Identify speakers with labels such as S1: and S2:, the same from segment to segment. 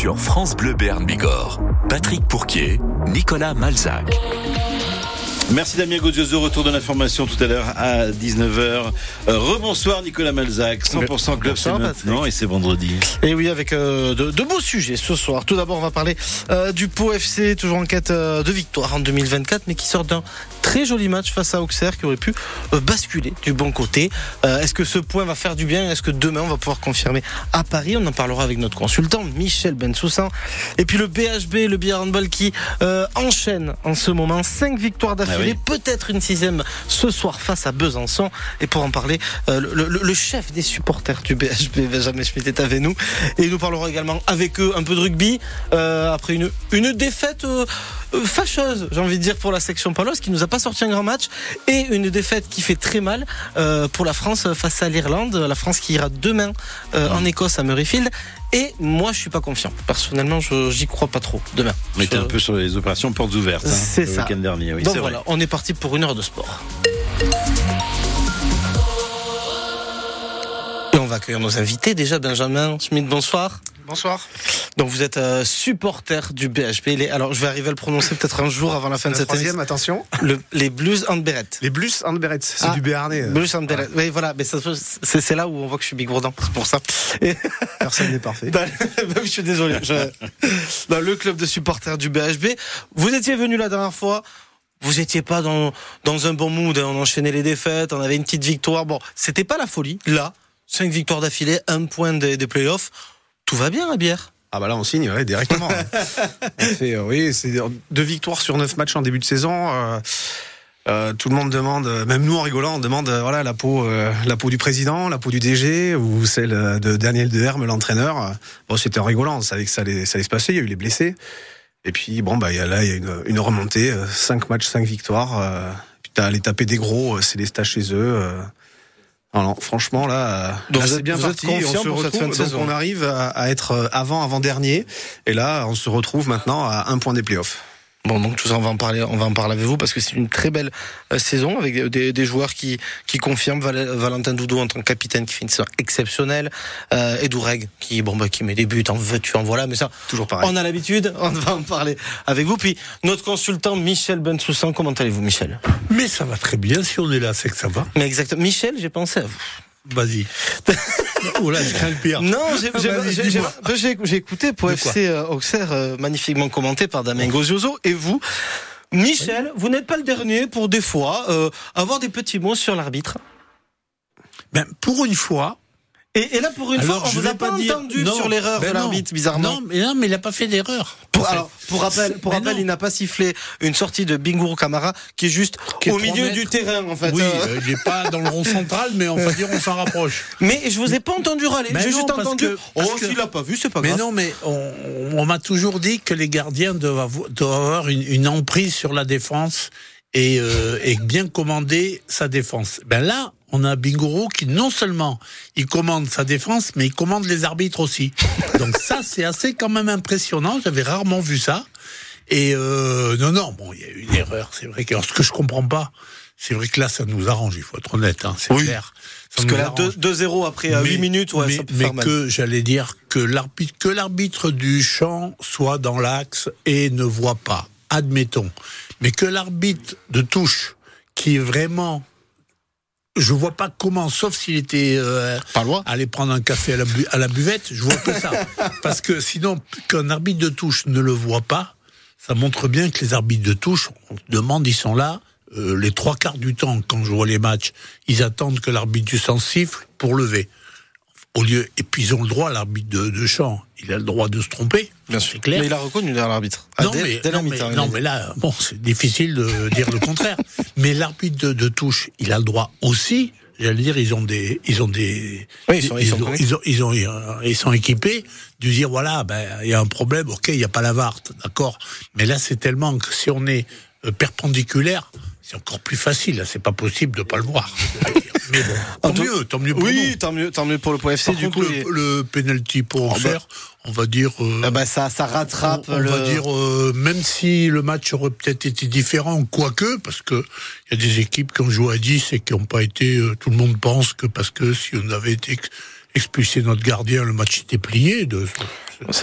S1: sur France Bleu Berne Bigorre. Patrick Pourquier, Nicolas Malzac.
S2: Merci Damien Gozioso, retour de l'information tout à l'heure à 19h. Euh, rebonsoir Nicolas Malzac, 100% club c'est maintenant et c'est vendredi.
S3: Et oui, avec euh, de, de, beaux sujets ce soir. Tout d'abord, on va parler euh, du Pau FC, toujours en quête euh, de victoire en 2024, mais qui sort d'un très joli match face à Auxerre qui aurait pu euh, basculer du bon côté. Euh, Est-ce que ce point va faire du bien? Est-ce que demain on va pouvoir confirmer à Paris? On en parlera avec notre consultant Michel Bensoussan. Et puis le BHB, le Billard Handball qui euh, enchaîne en ce moment cinq victoires d'affilée,
S2: Ah
S3: peut-être une sixième ce soir face à Besançon. Et pour en parler, euh, le, le- le chef des supporters du BHB, Benjamin Schmitt, est avec nous. Et nous parlerons également avec eux un peu de rugby après une, une défaite fâcheuse, j'ai envie de dire, pour la section Palos qui nous a pas sorti un grand match et une défaite qui fait très mal euh, pour la France face à l'Irlande. La France qui ira demain euh, en Écosse à Murrayfield. Et moi, je suis pas confiant. Personnellement, je j'y crois pas trop demain.
S2: On était
S3: Je-
S2: un peu sur les opérations portes ouvertes hein,
S3: C'est
S2: le
S3: ça.
S2: week-end dernier. Oui,
S3: Donc voilà,
S2: vrai.
S3: on est parti pour une heure de sport. Et on va accueillir nos invités. Déjà, Benjamin Schmidt, bonsoir.
S4: Bonsoir.
S3: Donc vous êtes euh, supporter du BHP. Les- alors je vais arriver à le prononcer peut-être un jour avant la fin de cette
S4: troisième,
S3: émission.
S4: attention.
S3: Le- les Blues and Beret.
S4: Les Blues and Berets, c'est
S3: Ah,
S4: du Béarnais. euh,
S3: Blues and Beret. Oui, voilà. Mais ça, c'est là où on voit que je suis bigourdant. C'est pour ça. Et-
S4: Personne n'est parfait.
S3: Dans- je suis désolé. Je- Dans le club de supporters du BHB, vous étiez venu la dernière fois. Vous étiez pas dans, dans un bon mood. hein. On enchaînait les défaites. On avait une petite victoire. Bon, c'était pas la folie. Là, cinq victoires d'affilée, un point des, des playoffs. Tout va bien à Bière.
S4: Ah bah là on signe ouais, directement. on fait, euh, oui, c'est deux victoires sur neuf matchs en début de saison. euh, euh, tout le monde demande, même nous en rigolant, on demande voilà la peau, la peau du président, la peau du DG ou celle de Daniel Deherme, l'entraîneur. Bon, c'était en rigolant, on savait que ça allait, ça allait se passer. Il y a eu les blessés. Et puis bon bah il y a là il y a une, une remontée, cinq matchs, cinq victoires. Puis t'as allé taper des gros, c'est les stages chez eux. Non, non, franchement là, euh, là,
S3: vous
S4: c'est
S3: êtes-
S4: bien parti.
S3: confiant
S4: on se retrouve, donc on arrive à, à être avant avant dernier, et là on se retrouve maintenant à un point des playoffs.
S3: Bon, donc tout ça, on va en parler, on va en parler avec vous parce que c'est une très belle euh, saison avec des, des- des joueurs qui qui confirment Val- Valentin Doudou en tant que capitaine qui fait une saison exceptionnelle, euh, et Doureg qui bon bah qui met des buts en veux-tu en voilà, mais ça
S4: Toujours pareil.
S3: on a l'habitude, on va en parler avec vous. Puis notre consultant Michel Bensoussan, comment allez-vous, Michel?
S5: Mais ça va très bien, si on est là, c'est que ça va.
S3: Mais exactement, Michel, j'ai pensé à vous.
S5: Vas-y. oh là, je crains le pire.
S3: Non, j'ai écouté pour FC euh, Auxerre, euh, magnifiquement commenté par Damien Gozioso. Et vous, Michel, vous n'êtes pas le dernier pour des fois euh, avoir des petits mots sur l'arbitre.
S5: Ben, pour une fois.
S3: Et, et là, pour une
S5: alors,
S3: fois, on
S5: je
S3: vous a pas,
S5: dire-
S3: entendu
S5: Non,
S3: sur l'erreur
S5: ben
S3: de l'arbitre, bizarrement.
S5: Non, mais, non, mais il n'a pas fait d'erreur.
S3: Pour, alors, pour rappel, pour
S5: Mais
S3: rappel, il n'a pas sifflé une sortie de Bingourou Kamara qui est juste
S5: Qui est
S3: au milieu
S5: mètres.
S3: du terrain, en fait.
S5: Oui,
S3: Euh,
S5: il n'est pas dans le rond central, mais on va dire on s'en rapproche.
S3: mais je vous ai pas entendu râler.
S5: Mais
S3: J'ai juste
S5: parce
S3: entendu.
S5: que-
S3: oh, s'il l'a pas vu, c'est pas
S5: Mais
S3: grave.
S5: non, mais on, on m'a toujours dit que les gardiens doivent avoir, doivent avoir une, une emprise sur la défense et, euh, et bien commander sa défense. Ben là, on a Bingoro qui non seulement il commande sa défense, mais il commande les arbitres aussi. Donc ça, c'est assez quand même impressionnant. J'avais rarement vu ça. Et euh, non, non, bon, il y a eu une erreur. C'est vrai que alors, ce que je comprends pas, c'est vrai que là, ça nous arrange. Il faut être honnête, hein, c'est
S3: Oui.
S5: clair. Ça
S3: Parce que là,
S5: arrange.
S3: 2 2-0 après euh,
S5: Mais-
S3: 8 minutes, ouais,
S5: mais,
S3: ça peut
S5: mais
S3: faire mal.
S5: que j'allais dire que l'arbitre que l'arbitre du champ soit dans l'axe et ne voit pas, admettons, mais que l'arbitre de touche qui est vraiment je vois pas comment, sauf s'il était euh,
S3: Pas loin.
S5: aller prendre un café à la, bu- à la buvette, je vois que ça. Parce que sinon, qu'un arbitre de touche ne le voit pas, ça montre bien que les arbitres de touche, on demande, ils sont là, euh, les trois quarts du temps, quand je vois les matchs, ils attendent que l'arbitre du sens siffle pour lever. Au lieu, et puis ils ont le droit, l'arbitre de, de champ, il a le droit de se tromper.
S3: Bien
S5: c'est clair.
S3: Mais il a reconnu l'arbitre. Ah,
S5: Non, mais, non, mais- non, mais là, bon, c'est difficile de dire le contraire. mais l'arbitre de, de touche, il a le droit aussi. J'allais dire, ils ont des, ils ont des,
S3: Oui, ils sont- ils sont
S5: ont,
S3: connectés.
S5: ils ont, ils ont, ils sont équipés de dire voilà, ben, il y a un problème, ok, il n'y a pas la VAR, d'accord. Mais là, c'est tellement que si on est euh, perpendiculaire, c'est encore plus facile. Là, c'est pas possible de pas le voir. Mais bon,
S3: En
S5: tant mieux, tant mieux pour
S3: Oui,
S5: nous.
S3: tant mieux, tant mieux pour le point FC.
S5: Par
S3: Du
S5: contre,
S3: coup,
S5: le, le penalty pour Auxerre, on va dire. euh,
S3: ah bah, ça, ça rattrape
S5: on, on
S3: le.
S5: va dire, euh, même si le match aurait peut-être été différent, quoique, parce que il y a des équipes qui ont joué à 10 et qui n'ont pas été. euh, tout le monde pense que parce que si on avait été expulsé notre gardien, le match était plié. De,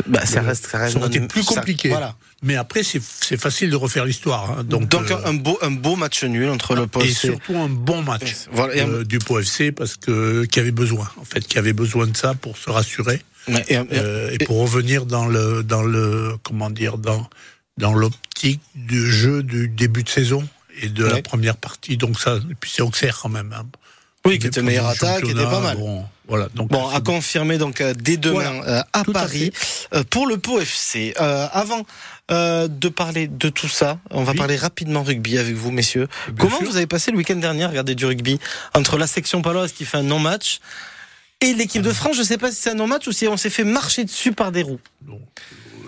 S3: bah, ça reste, ça reste
S5: ça aurait été plus compliqué. voilà. Mais après, c'est facile de refaire l'histoire. Hein.
S3: Donc, Donc un, beau, un beau match nul entre le POFC.
S5: Et surtout un bon match voilà, du POFC parce que qui avait besoin, en fait, qui avait besoin de ça pour se rassurer et, et, pour revenir dans le, dans le, comment dire, dans, dans l'optique du jeu du début de saison et de la première partie. Donc ça, et puis c'est Auxerre quand même. Hein.
S3: Oui, qui était meilleure attaque, qui était pas mal.
S5: Bon, voilà. Donc
S3: bon, à confirmer donc euh, dès demain euh, à Paris euh, pour le Pau FC. avant de parler de tout ça, on va parler rapidement rugby avec vous, messieurs. Comment vous avez passé le week-end dernier à regarder du rugby entre la section paloise qui fait un non-match et l'équipe de France? Je ne sais pas si c'est un non-match ou si on s'est fait marcher dessus par des roues. Non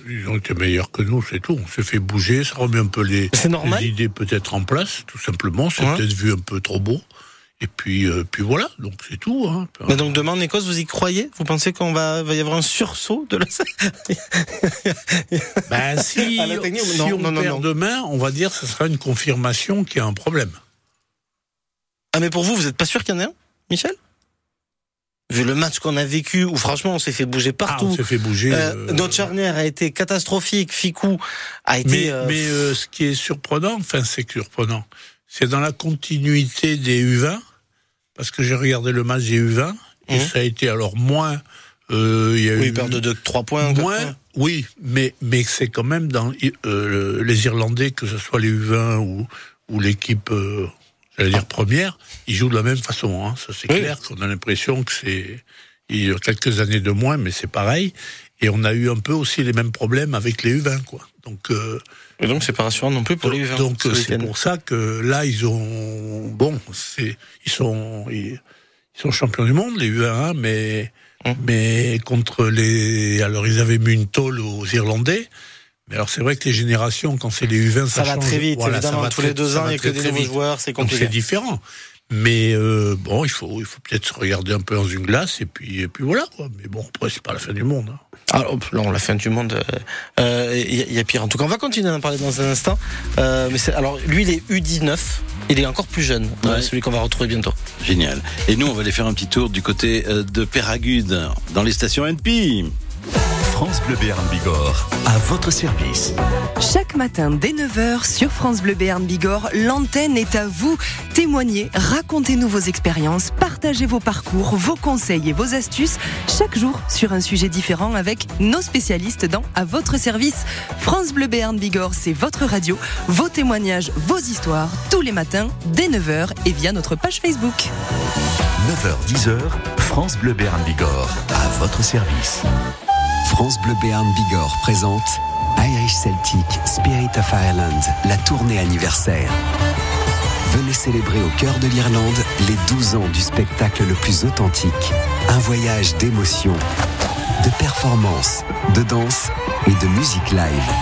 S5: ils ont été meilleurs que nous, c'est tout. On s'est fait bouger, ça remet un peu les, idées peut-être en place, tout simplement. C'est peut-être vu un peu trop beau. Et puis, euh, puis voilà, donc c'est tout. Hein.
S3: Mais donc demain en Écosse, vous y croyez? Vous pensez qu'on va, va y avoir un sursaut de la
S5: ben, si, si on perd demain, on va dire que ce sera une confirmation qu'il y a un problème.
S3: Ah mais pour vous, vous n'êtes pas sûr qu'il y en ait un, Michel? Vu le match qu'on a vécu, où franchement on s'est fait bouger partout. Ah,
S5: on s'est fait bouger. Euh,
S3: euh, notre charnière a été catastrophique. Ficou a été.
S5: Mais, euh, mais ce qui est surprenant, enfin c'est surprenant, c'est dans la continuité des U20, parce que j'ai regardé le match des U20 et mmh. ça a été alors moins.
S3: il y a oui, eu perdre de 3 points.
S5: Moins, oui, mais mais c'est quand même dans les Irlandais, que ce soit les U20 ou ou l'équipe j'allais dire première, ils jouent de la même façon. Hein. Ça c'est clair qu'on a l'impression que c'est il y a quelques années de moins, mais c'est pareil. Et on a eu un peu aussi les mêmes problèmes avec les U20, quoi. Donc euh,
S3: et donc c'est pas rassurant non plus pour les U20.
S5: Donc c'est pour ça que là ils ont bon, c'est ils sont ils, sont champions du monde les U20, mais hum. mais contre les alors ils avaient mis une tôle aux Irlandais. Mais alors c'est vrai que les générations, quand c'est les U20,
S3: ça, ça va très vite. évidemment, tous les deux ans, il n'y a que des nouveaux joueurs, c'est compliqué.
S5: C'est différent. Mais euh, bon, il faut, il faut peut-être se regarder un peu dans une glace et puis, et puis voilà. Quoi. Mais bon, après, c'est pas la fin du monde. Hein.
S3: Ah, non, la fin du monde, il euh, euh, y, y, a pire. En tout cas, on va continuer d'en parler dans un instant. Euh, mais alors, lui, il est U19. Il est encore plus jeune, ouais. celui qu'on va retrouver bientôt.
S2: Génial. Et nous, on va aller faire un petit tour du côté de Péragude, dans les stations NP.
S1: France Bleu Béarn Bigorre, à votre service.
S6: Chaque matin dès 9h sur France Bleu Béarn Bigorre, l'antenne est à vous. Témoignez, racontez-nous vos expériences, partagez vos parcours, vos conseils et vos astuces, chaque jour sur un sujet différent avec nos spécialistes dans À votre service. France Bleu Béarn Bigorre, c'est votre radio, vos témoignages, vos histoires, tous les matins dès 9h et via notre page Facebook.
S1: 9h-10h, France Bleu Béarn Bigorre, à votre service. France Bleu Béarn Bigorre présente Irish Celtic Spirit of Ireland, la tournée anniversaire. Venez célébrer au cœur de l'Irlande les 12 ans du spectacle le plus authentique. Un voyage d'émotion, de performance, de danse et de musique live.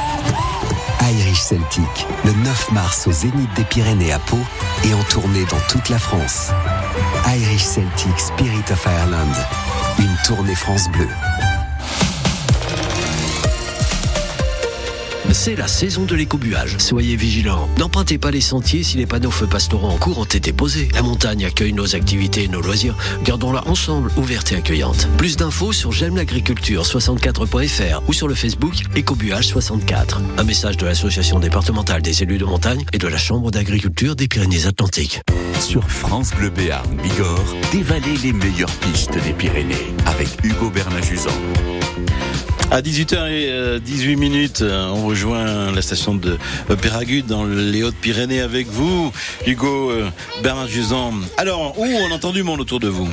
S1: Irish Celtic, le 9 mars au Zénith des Pyrénées à Pau et en tournée dans toute la France. Irish Celtic Spirit of Ireland, une tournée France Bleu.
S7: C'est la saison de l'écobuage. Soyez vigilants. N'empruntez pas les sentiers si les panneaux feux pastoraux en cours ont été posés. La montagne accueille nos activités et nos loisirs. Gardons-la ensemble, ouverte et accueillante. Plus d'infos sur j'aime l'agriculture 64.fr ou sur le Facebook Écobuage 64. Un message de l'association départementale des élus de montagne et de la Chambre d'agriculture des Pyrénées-Atlantiques.
S1: Sur France Bleu Béarn Bigorre, dévalez les meilleures pistes des Pyrénées avec Hugo Bernajuzan.
S2: À 18h18 minutes, on rejoint la station de Péragude dans les Hautes-Pyrénées avec vous, Hugo euh, Bernard Jusan. Alors, où on entend du monde autour de vous?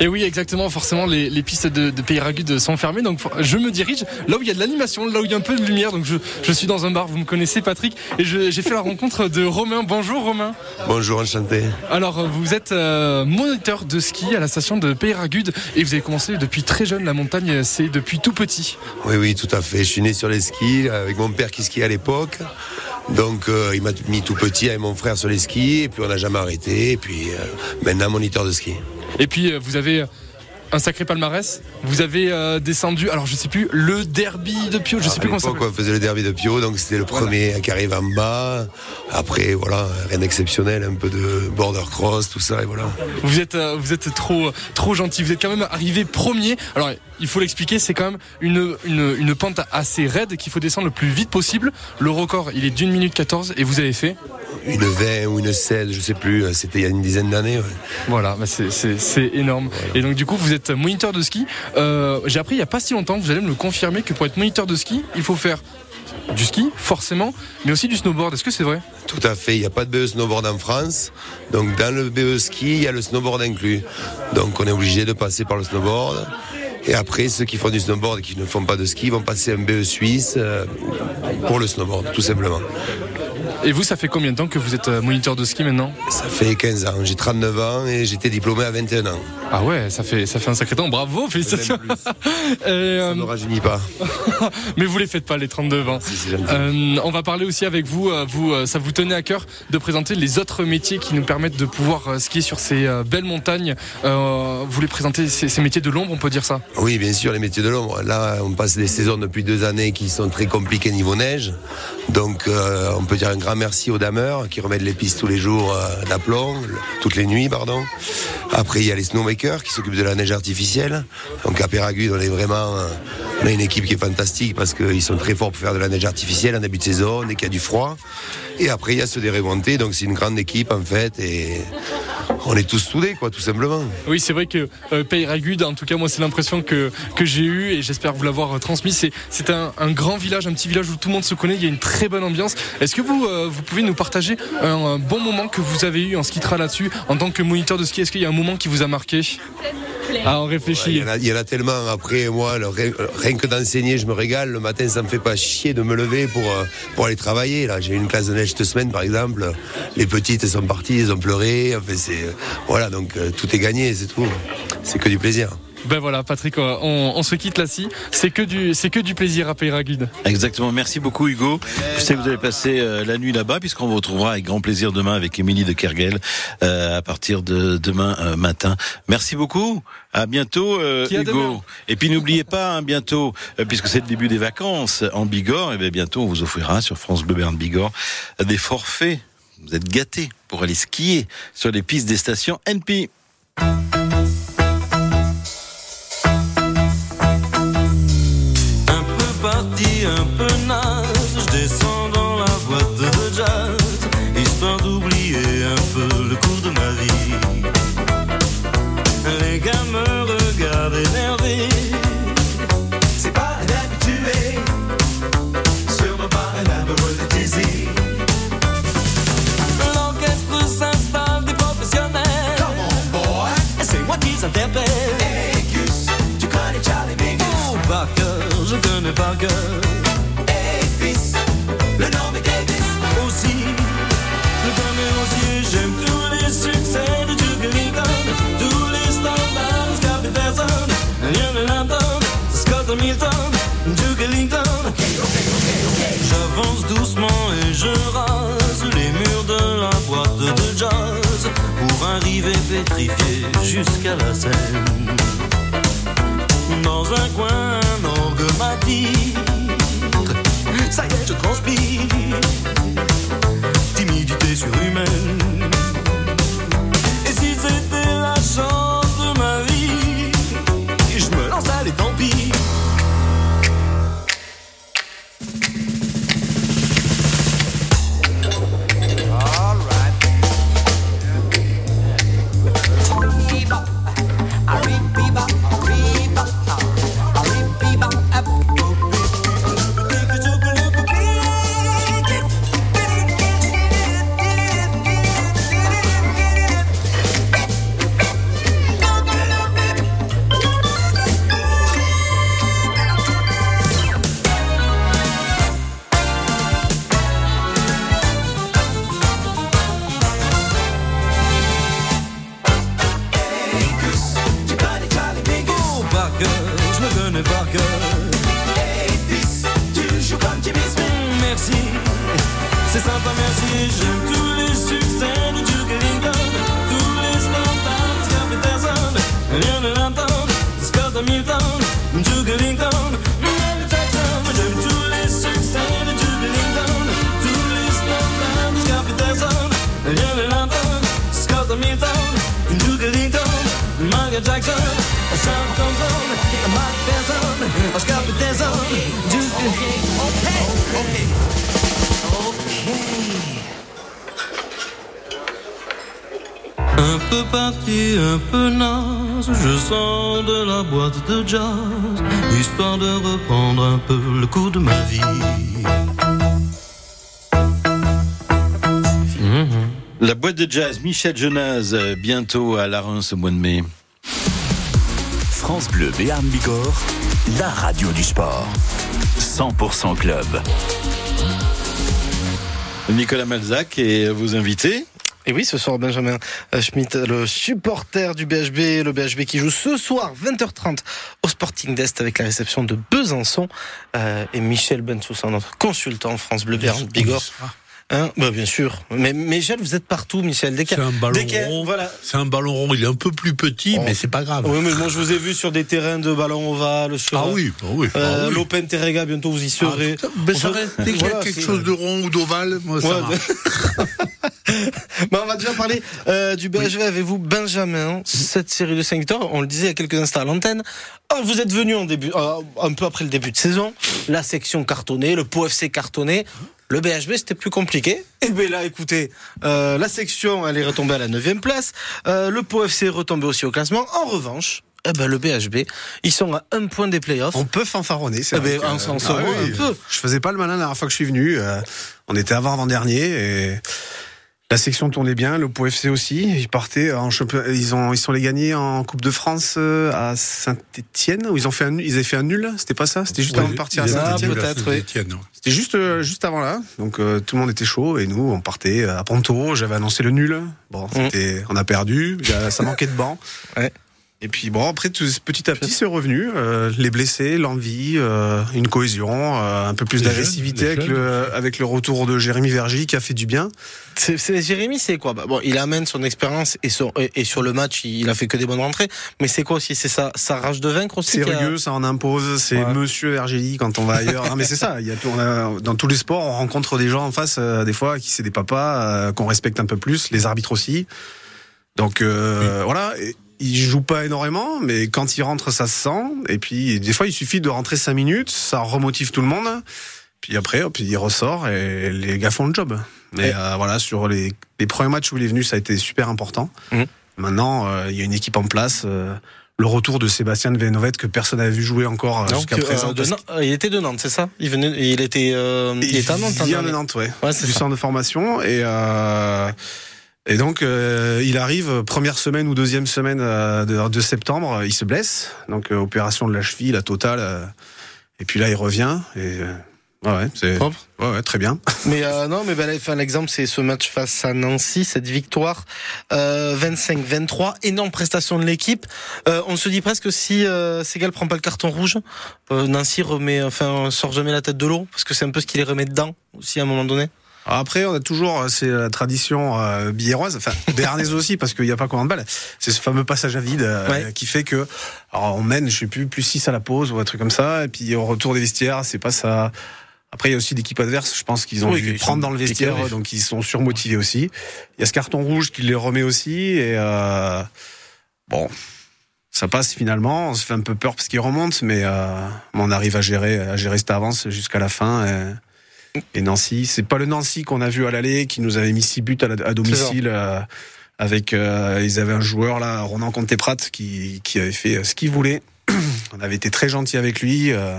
S8: Et oui, exactement. Forcément, les, les pistes de, de sont fermées. Donc, je me dirige là où il y a de l'animation, là où il y a un peu de lumière. Donc, je, je suis dans un bar. Vous me connaissez, Patrick. Et j'ai fait la rencontre de Romain. Bonjour, Romain.
S9: Bonjour, enchanté.
S8: Alors, vous êtes euh, moniteur de ski à la station de Péragude. Et vous avez commencé depuis très jeune. La montagne, c'est depuis tout petit.
S9: Oui, oui, tout à fait. Je suis né sur les skis avec mon père qui skiait à l'époque. Donc euh, il m'a mis tout petit avec mon frère sur les skis et puis on n'a jamais arrêté et puis euh, maintenant moniteur de ski.
S8: Et puis euh, vous avez un sacré palmarès. Vous avez euh, descendu, alors je sais plus, le derby de Pio, je sais plus comment ça
S9: on faisait le derby de Pio, donc c'était le premier qui arrive en bas. Après, voilà, rien d'exceptionnel, un peu de border cross, tout ça, et voilà.
S8: Vous êtes, euh, vous êtes trop, trop gentil. Vous êtes quand même arrivé premier. Alors, il faut l'expliquer, c'est quand même une, une, une pente assez raide qu'il faut descendre le plus vite possible. Le record, il est d'une minute 14 et vous avez fait
S9: une 20 ou une 16, je sais plus, c'était il y a une dizaine d'années.
S8: Voilà, bah c'est énorme. Et donc du coup, vous êtes moniteur de ski. Euh, j'ai appris il n'y a pas si longtemps, vous allez me le confirmer, que pour être moniteur de ski, il faut faire du ski, forcément, mais aussi du snowboard. Est-ce que c'est vrai?
S9: Tout à fait. Il n'y a pas de BE snowboard en France. Donc, dans le BE ski, il y a le snowboard inclus. Donc, on est obligé de passer par le snowboard. Et après, ceux qui font du snowboard et qui ne font pas de ski vont passer un BE suisse euh, pour le snowboard, tout simplement.
S8: Et vous, ça fait combien de temps que vous êtes euh, moniteur de ski maintenant?
S9: Ça fait 15 ans. J'ai 39 ans et j'étais diplômé à 21 ans.
S8: Ah ouais, ça fait, ça fait un sacré temps. Bravo, félicitations.
S9: Euh, ça ne rajeunit pas.
S8: Mais vous les faites pas, les 32 ans.
S9: euh,
S8: on va parler aussi avec vous. Euh, vous, ça vous tenait à cœur de présenter les autres métiers qui nous permettent de pouvoir skier sur ces belles montagnes. vous voulez présenter ces, ces métiers de l'ombre, on peut dire ça?
S9: Oui, bien sûr, les métiers de l'ombre. Là, on passe des saisons depuis deux années qui sont très compliquées niveau neige. Donc, on peut dire un grand merci aux dameurs qui remettent les pistes tous les jours d'aplomb, toutes les nuits, pardon. Après, il y a les snowmakers qui s'occupent de la neige artificielle. Donc à Péragude, on est vraiment, on a une équipe qui est fantastique parce qu'ils sont très forts pour faire de la neige artificielle en début de saison, dès qu'il y a du froid. Et après, il y a ceux des remontées. Donc c'est une grande équipe en fait et on est tous soudés, quoi, tout simplement.
S8: Oui, c'est vrai que euh, en tout cas, moi, c'est l'impression que, j'ai eue et j'espère vous l'avoir euh, transmis. C'est, un, grand village, un petit village où tout le monde se connaît. Il y a une très bonne ambiance. Est-ce que vous, euh, pouvez nous partager un, bon moment que vous avez eu en ski là-dessus en tant que moniteur de ski? Est-ce qu'il y a un moment qui vous a marqué? Ah, on réfléchit.
S9: Il y, en a tellement. Après, moi, rien que d'enseigner, je me régale. Le matin, ça me fait pas chier de me lever pour, euh, pour aller travailler. Là, j'ai une classe de neige cette semaine, par exemple. Les petites, elles sont parties, elles ont pleuré. Enfin, c'est, voilà, donc euh, tout est gagné, c'est tout. C'est que du plaisir.
S8: Ben voilà, Patrick, on, se quitte là-ci. C'est que du, c'est que du plaisir à Peyragude.
S2: Exactement. Merci beaucoup, Hugo. Je sais que vous allez passer euh, la nuit là-bas, puisqu'on vous retrouvera avec grand plaisir demain avec Émilie de Kergel euh, à partir de demain euh, matin. Merci beaucoup. À bientôt, Hugo. Et puis n'oubliez pas, hein, bientôt, puisque c'est le début des vacances en Bigorre, et bien bientôt on vous offrira sur France Bleu Berne Bigorre des forfaits. Vous êtes gâtés pour aller skier sur les pistes des stations NP.
S10: un Un peu parti, un peu naze, je sors de la boîte de jazz, histoire de reprendre un peu le cours de ma vie.
S2: La boîte de jazz Michel Jonas, euh, bientôt à la Reims au mois de mai.
S1: France Bleu Béarn Bigorre, la radio du sport. 100% club.
S2: Nicolas Malzac et vos invités.
S3: Et oui, ce soir, Benjamin euh, Schmitt, le supporter du BHB, le BHB qui joue ce soir, 20h30, au Sporting d'Est avec la réception de Besançon. Euh, et Michel Bensoussan, notre consultant France Bleu Béarn Bigorre. Hein bah, bien sûr. Mais Michel, vous êtes partout, Michel. Dès
S5: C'est un ballon
S3: dès
S5: rond.
S3: Voilà.
S5: C'est un ballon rond. Il est un peu plus petit,
S3: Oh.
S5: mais c'est pas grave.
S3: Oui, mais moi je vous ai vu sur des terrains de ballon ovale, sur
S5: Ah oui, ah oui,
S3: euh,
S5: ah oui.
S3: l'Open Terrega, bientôt vous y serez.
S5: Ah, mais ça reste, dès qu'il y a
S3: voilà,
S5: quelque chose de rond ou d'ovale, moi, ça
S3: Ouais,
S5: va.
S3: Bah, on va déjà parler euh, du BHV avec vous, Benjamin. Cette série de 5 victoires, on le disait il y a quelques instants à l'antenne. Oh, vous êtes venu en début, euh, un peu après le début de saison. La section cartonnée, le POFC FC cartonné. Le BHB, c'était plus compliqué. Et bien là, écoutez, euh, la section, elle est retombée à la 9 place. Euh, le POFC est retombé aussi au classement. En revanche, eh ben, le BHB, ils sont à un point des playoffs.
S4: On peut fanfaronner, c'est
S3: Eh
S4: vrai
S3: ben,
S4: que-
S3: on s'en
S4: Ah oui,
S3: un peu.
S4: Je faisais pas le malin la dernière fois que je suis venu. euh, on était avant avant dernier et la section tournait bien. Le Pau FC aussi. Ils partaient en championnat. Ils ont ils sont les gagnés en Coupe de France euh, à Saint-Étienne où ils ont fait un, ils avaient fait un nul. C'était pas ça? C'était juste avant de partir à Saint-Étienne? C'était juste euh, juste avant là. Donc euh, tout le monde était chaud et nous on partait à Ponto. J'avais annoncé le nul. Bon, c'était on a perdu. Ça manquait de banc.
S3: Ouais.
S4: Et puis bon après tout, petit à petit c'est revenu. Euh, les blessés, l'envie, euh, une cohésion, euh, un peu plus d'agressivité avec le avec le retour de Jérémy Vergy qui a fait du bien.
S3: C'est, Jérémy, c'est quoi? Bah, Bon, il amène son expérience et, son- et, et sur le match, il a fait que des bonnes rentrées. Mais c'est quoi aussi? C'est sa, sa rage de vaincre aussi
S4: C'est
S3: a-
S4: rugueux, ça en impose. C'est
S3: Ouais.
S4: Monsieur Vergély quand on va ailleurs. non, mais c'est ça. Il y a, tout- on a- dans tous les sports, on rencontre des gens en face, euh, des fois, qui c'est des papas euh, qu'on respecte un peu plus, les arbitres aussi. Donc euh, voilà. Et, il joue pas énormément, mais quand il rentre, ça se sent. Et puis des fois, il suffit de rentrer cinq minutes, ça remotive tout le monde. Puis après, hop, il ressort et les gars font le job. Mais euh, voilà, sur les, les premiers matchs où il est venu, ça a été super important.
S3: Mhm.
S4: Maintenant, euh, il y a une équipe en place. euh, le retour de Sébastien de Vénovet que personne n'avait vu jouer encore euh, jusqu'à présent.
S3: de Nantes- il était de Nantes, c'est ça? Il venait, il était, euh, il, était à Nantes.
S4: Il vient de. Nantes, ouais.
S3: Ouais, c'est
S4: du
S3: ça.
S4: centre de formation et euh, et donc euh, il arrive première semaine ou deuxième semaine euh, de, de septembre, il se blesse, donc euh, opération de la cheville, la totale. euh, et puis là il revient et euh, ouais, c'est
S3: Hop.
S4: ouais, ouais, très bien.
S3: Mais euh, non, mais ben, enfin, l'exemple, c'est ce match face à Nancy, cette victoire euh, 25-23, énorme prestation de l'équipe. Euh, on se dit presque si euh, Segal prend pas le carton rouge, euh, Nancy remet, enfin, sort jamais la tête de l'eau, parce que c'est un peu ce qui les remet dedans aussi à un moment donné.
S4: Alors Après, on a toujours, euh, c'est la tradition euh, biéroise, enfin béarnaise aussi, parce qu'il n'y a pas combien de balles. C'est ce fameux passage à vide euh,
S3: Ouais.
S4: qui fait que, alors on mène, je sais plus, plus 6 à la pause ou un truc comme ça, et puis au retour des vestiaires, c'est pas ça. Après, il y a aussi l'équipe adverse, je pense qu'ils ont
S3: Oui,
S4: dû
S3: qu'ils
S4: prendre dans le vestiaire, donc ils sont surmotivés aussi. Il y a ce carton rouge qui les remet aussi, et euh, bon, ça passe finalement. On se fait un peu peur parce qu'il remonte, mais euh, on arrive à gérer, à gérer cette avance jusqu'à la fin. Et... Et Nancy, c'est pas le Nancy qu'on a vu à l'aller qui nous avait mis six buts à, la- à domicile euh, avec euh, ils avaient un joueur là Ronan Conteprat qui qui avait fait euh, ce qu'il voulait. On avait été très gentil avec lui. euh,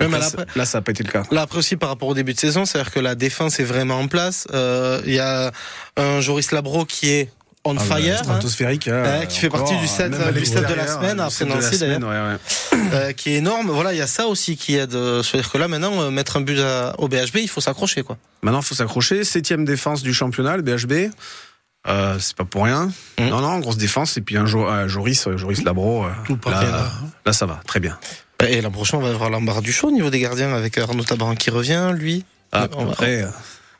S3: mais
S4: là, ça- là, ça a pas été le cas.
S3: Là après aussi par rapport au début de saison, c'est-à-dire que la défense est vraiment en place. Euh, Il y a un Joris Labro qui est on
S4: Ah,
S3: fire, hein,
S4: stratosphérique,
S3: euh, qui fait partie du set- du de la semaine, après Nancy,
S4: semaine, ouais, ouais.
S3: euh, qui est énorme. Voilà, il y a ça aussi qui aide. euh, C'est-à-dire que là maintenant, euh, mettre un but à- au BHB, il faut s'accrocher quoi.
S4: Maintenant, il faut s'accrocher. Septième défense du championnat, le BHB. Euh, c'est pas pour rien.
S3: Mhm.
S4: Non, non, grosse défense. Et puis un Jo- euh, Joris, euh, Joris Labro. euh,
S5: Tout
S4: là,
S5: là.
S4: là, ça va, très bien.
S3: Et l'an prochain, on va avoir l'embarras du show au niveau des gardiens avec Arnaud Tabaran qui revient, lui.
S4: Ah, après, euh,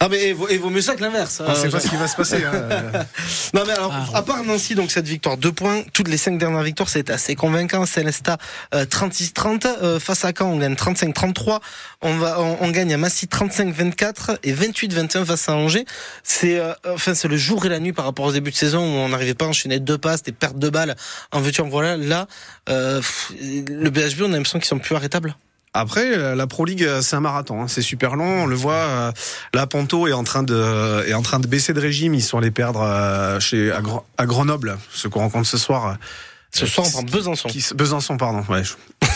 S3: Ah mais il vaut, vaut mieux ça que l'inverse.
S4: On ne sait
S3: Euh,
S4: pas ce qui va se passer. hein.
S3: Non mais alors,
S5: Ah.
S3: à part Nancy, donc cette victoire, deux points, toutes les cinq dernières victoires, c'était assez convaincant. Célesta, euh, 36-30, euh, face à Caen, on gagne 35-33, on va, on, on gagne à Massy 35-24 et 28-21 face à Angers. C'est, euh, enfin, c'est le jour et la nuit par rapport au début de saison où on n'arrivait pas à enchaîner deux passes, des pertes de balles, en veux-tu, en voilà. Là, euh, pff, le BHB, on a l'impression qu'ils sont plus arrêtables.
S4: Après, euh, la Pro League, euh, c'est un marathon. hein. C'est super long. On le voit. euh, Là, Ponto est en train de est en train de baisser de régime. Ils sont allés perdre euh, chez à, à Grenoble, ce qu'on rencontre ce soir. Euh,
S3: Ce soir, on prend Besançon.
S4: Qui, Besançon, pardon. Ouais.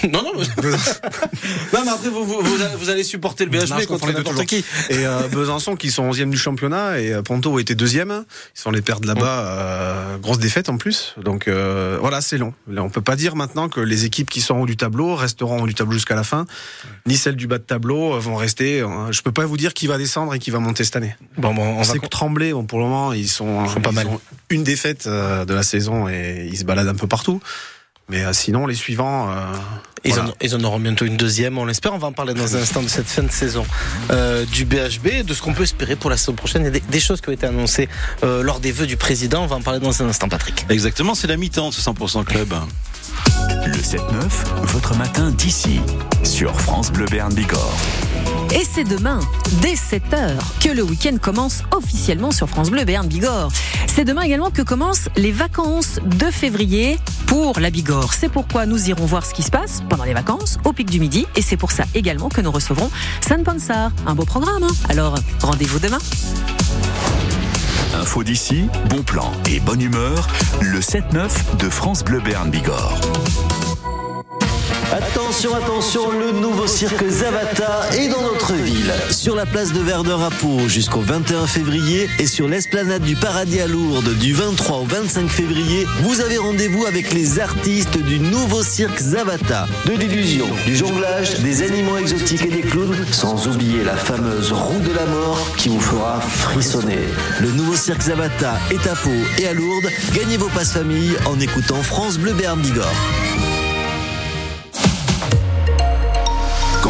S3: non, non, mais... non, mais après, vous, vous, vous allez- supporter le
S4: Non, je
S3: contre n'importe qui.
S4: Et euh, Besançon qui sont 11e du championnat et euh, Ponto était deuxième. Ils sont les perdre là-bas. euh, grosse défaite en plus. Donc euh, voilà, c'est long. Là, on peut pas dire maintenant que les équipes qui sont en haut du tableau resteront en haut du tableau jusqu'à la fin, ni celles du bas de tableau euh, vont rester. Euh, Je peux pas vous dire qui va descendre et qui va monter cette année.
S3: Bon, bon, on
S4: sait que Tremblay, bon, pour le moment, ils sont,
S3: sont pas
S4: ils
S3: mal.
S4: ont une défaite euh, de la saison et ils se baladent un peu partout. Mais euh, sinon, les suivants. euh,
S3: Ils,
S4: voilà.
S3: en, ils en auront bientôt une deuxième, on l'espère. On va en parler dans un instant de cette fin de saison euh, du BHB, de ce qu'on peut espérer pour la saison prochaine. Il y a des, des choses qui ont été annoncées euh, lors des vœux du président. On va en parler dans un instant, Patrick.
S2: Exactement, c'est la mi-temps de ce 100% club.
S1: Le 7-9, votre matin d'ici, sur France Bleu Béarn Bigorre.
S11: Et c'est demain, dès 7h, que le week-end commence officiellement sur France Bleu Béarn Bigorre. C'est demain également que commencent les vacances de février pour la Bigorre. C'est pourquoi nous irons voir ce qui se passe pendant les vacances au pic du midi. Et c'est pour ça également que nous recevrons San Pansar. Un beau programme, hein Alors, rendez-vous demain.
S1: Info d'ici, bon plan et bonne humeur, le 7-9 de France Bleu Béarn Bigorre.
S12: Attention, attention, le nouveau cirque Zavata est dans notre ville. Sur la place de Verdun à Pau jusqu'au 21 février et sur l'esplanade du Paradis à Lourdes du 23 au 25 février, vous avez rendez-vous avec les artistes du nouveau cirque Zavata. De l'illusion, du jonglage, des animaux exotiques et des clowns, sans oublier la fameuse roue de la mort qui vous fera frissonner. Le nouveau cirque Zavata est à Pau et à Lourdes. Gagnez vos passes famille en écoutant France Bleu Béarn Bigorre.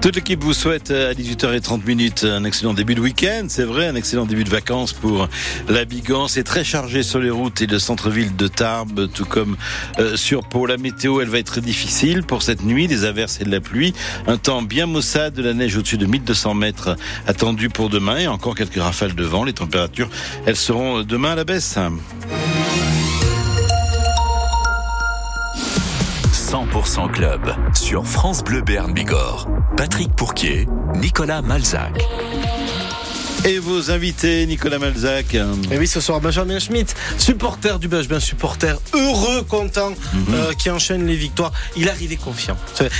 S2: Toute l'équipe vous souhaite euh, à 18h30 minutes un excellent début de week-end. C'est vrai, un excellent début de vacances pour la Bigorre. C'est très chargé sur les routes et le centre-ville de Tarbes, tout comme euh, sur Pau. La météo, elle va être difficile pour cette nuit. Des averses et de la pluie. Un temps bien maussade, de la neige au-dessus de 1200 mètres attendu pour demain et encore quelques rafales de vent. Les températures, elles seront demain à la baisse.
S1: 100% Club, sur France Bleu Béarn Bigorre. Patrick Pourquier, Nicolas Malzac.
S2: Et vos invités, Nicolas Malzac.
S3: Et oui, ce soir, Benjamin Schmitt, supporter du BHB, un supporter heureux, content,
S2: Mhm.
S3: euh, qui enchaîne les victoires. Il arrivait confiant.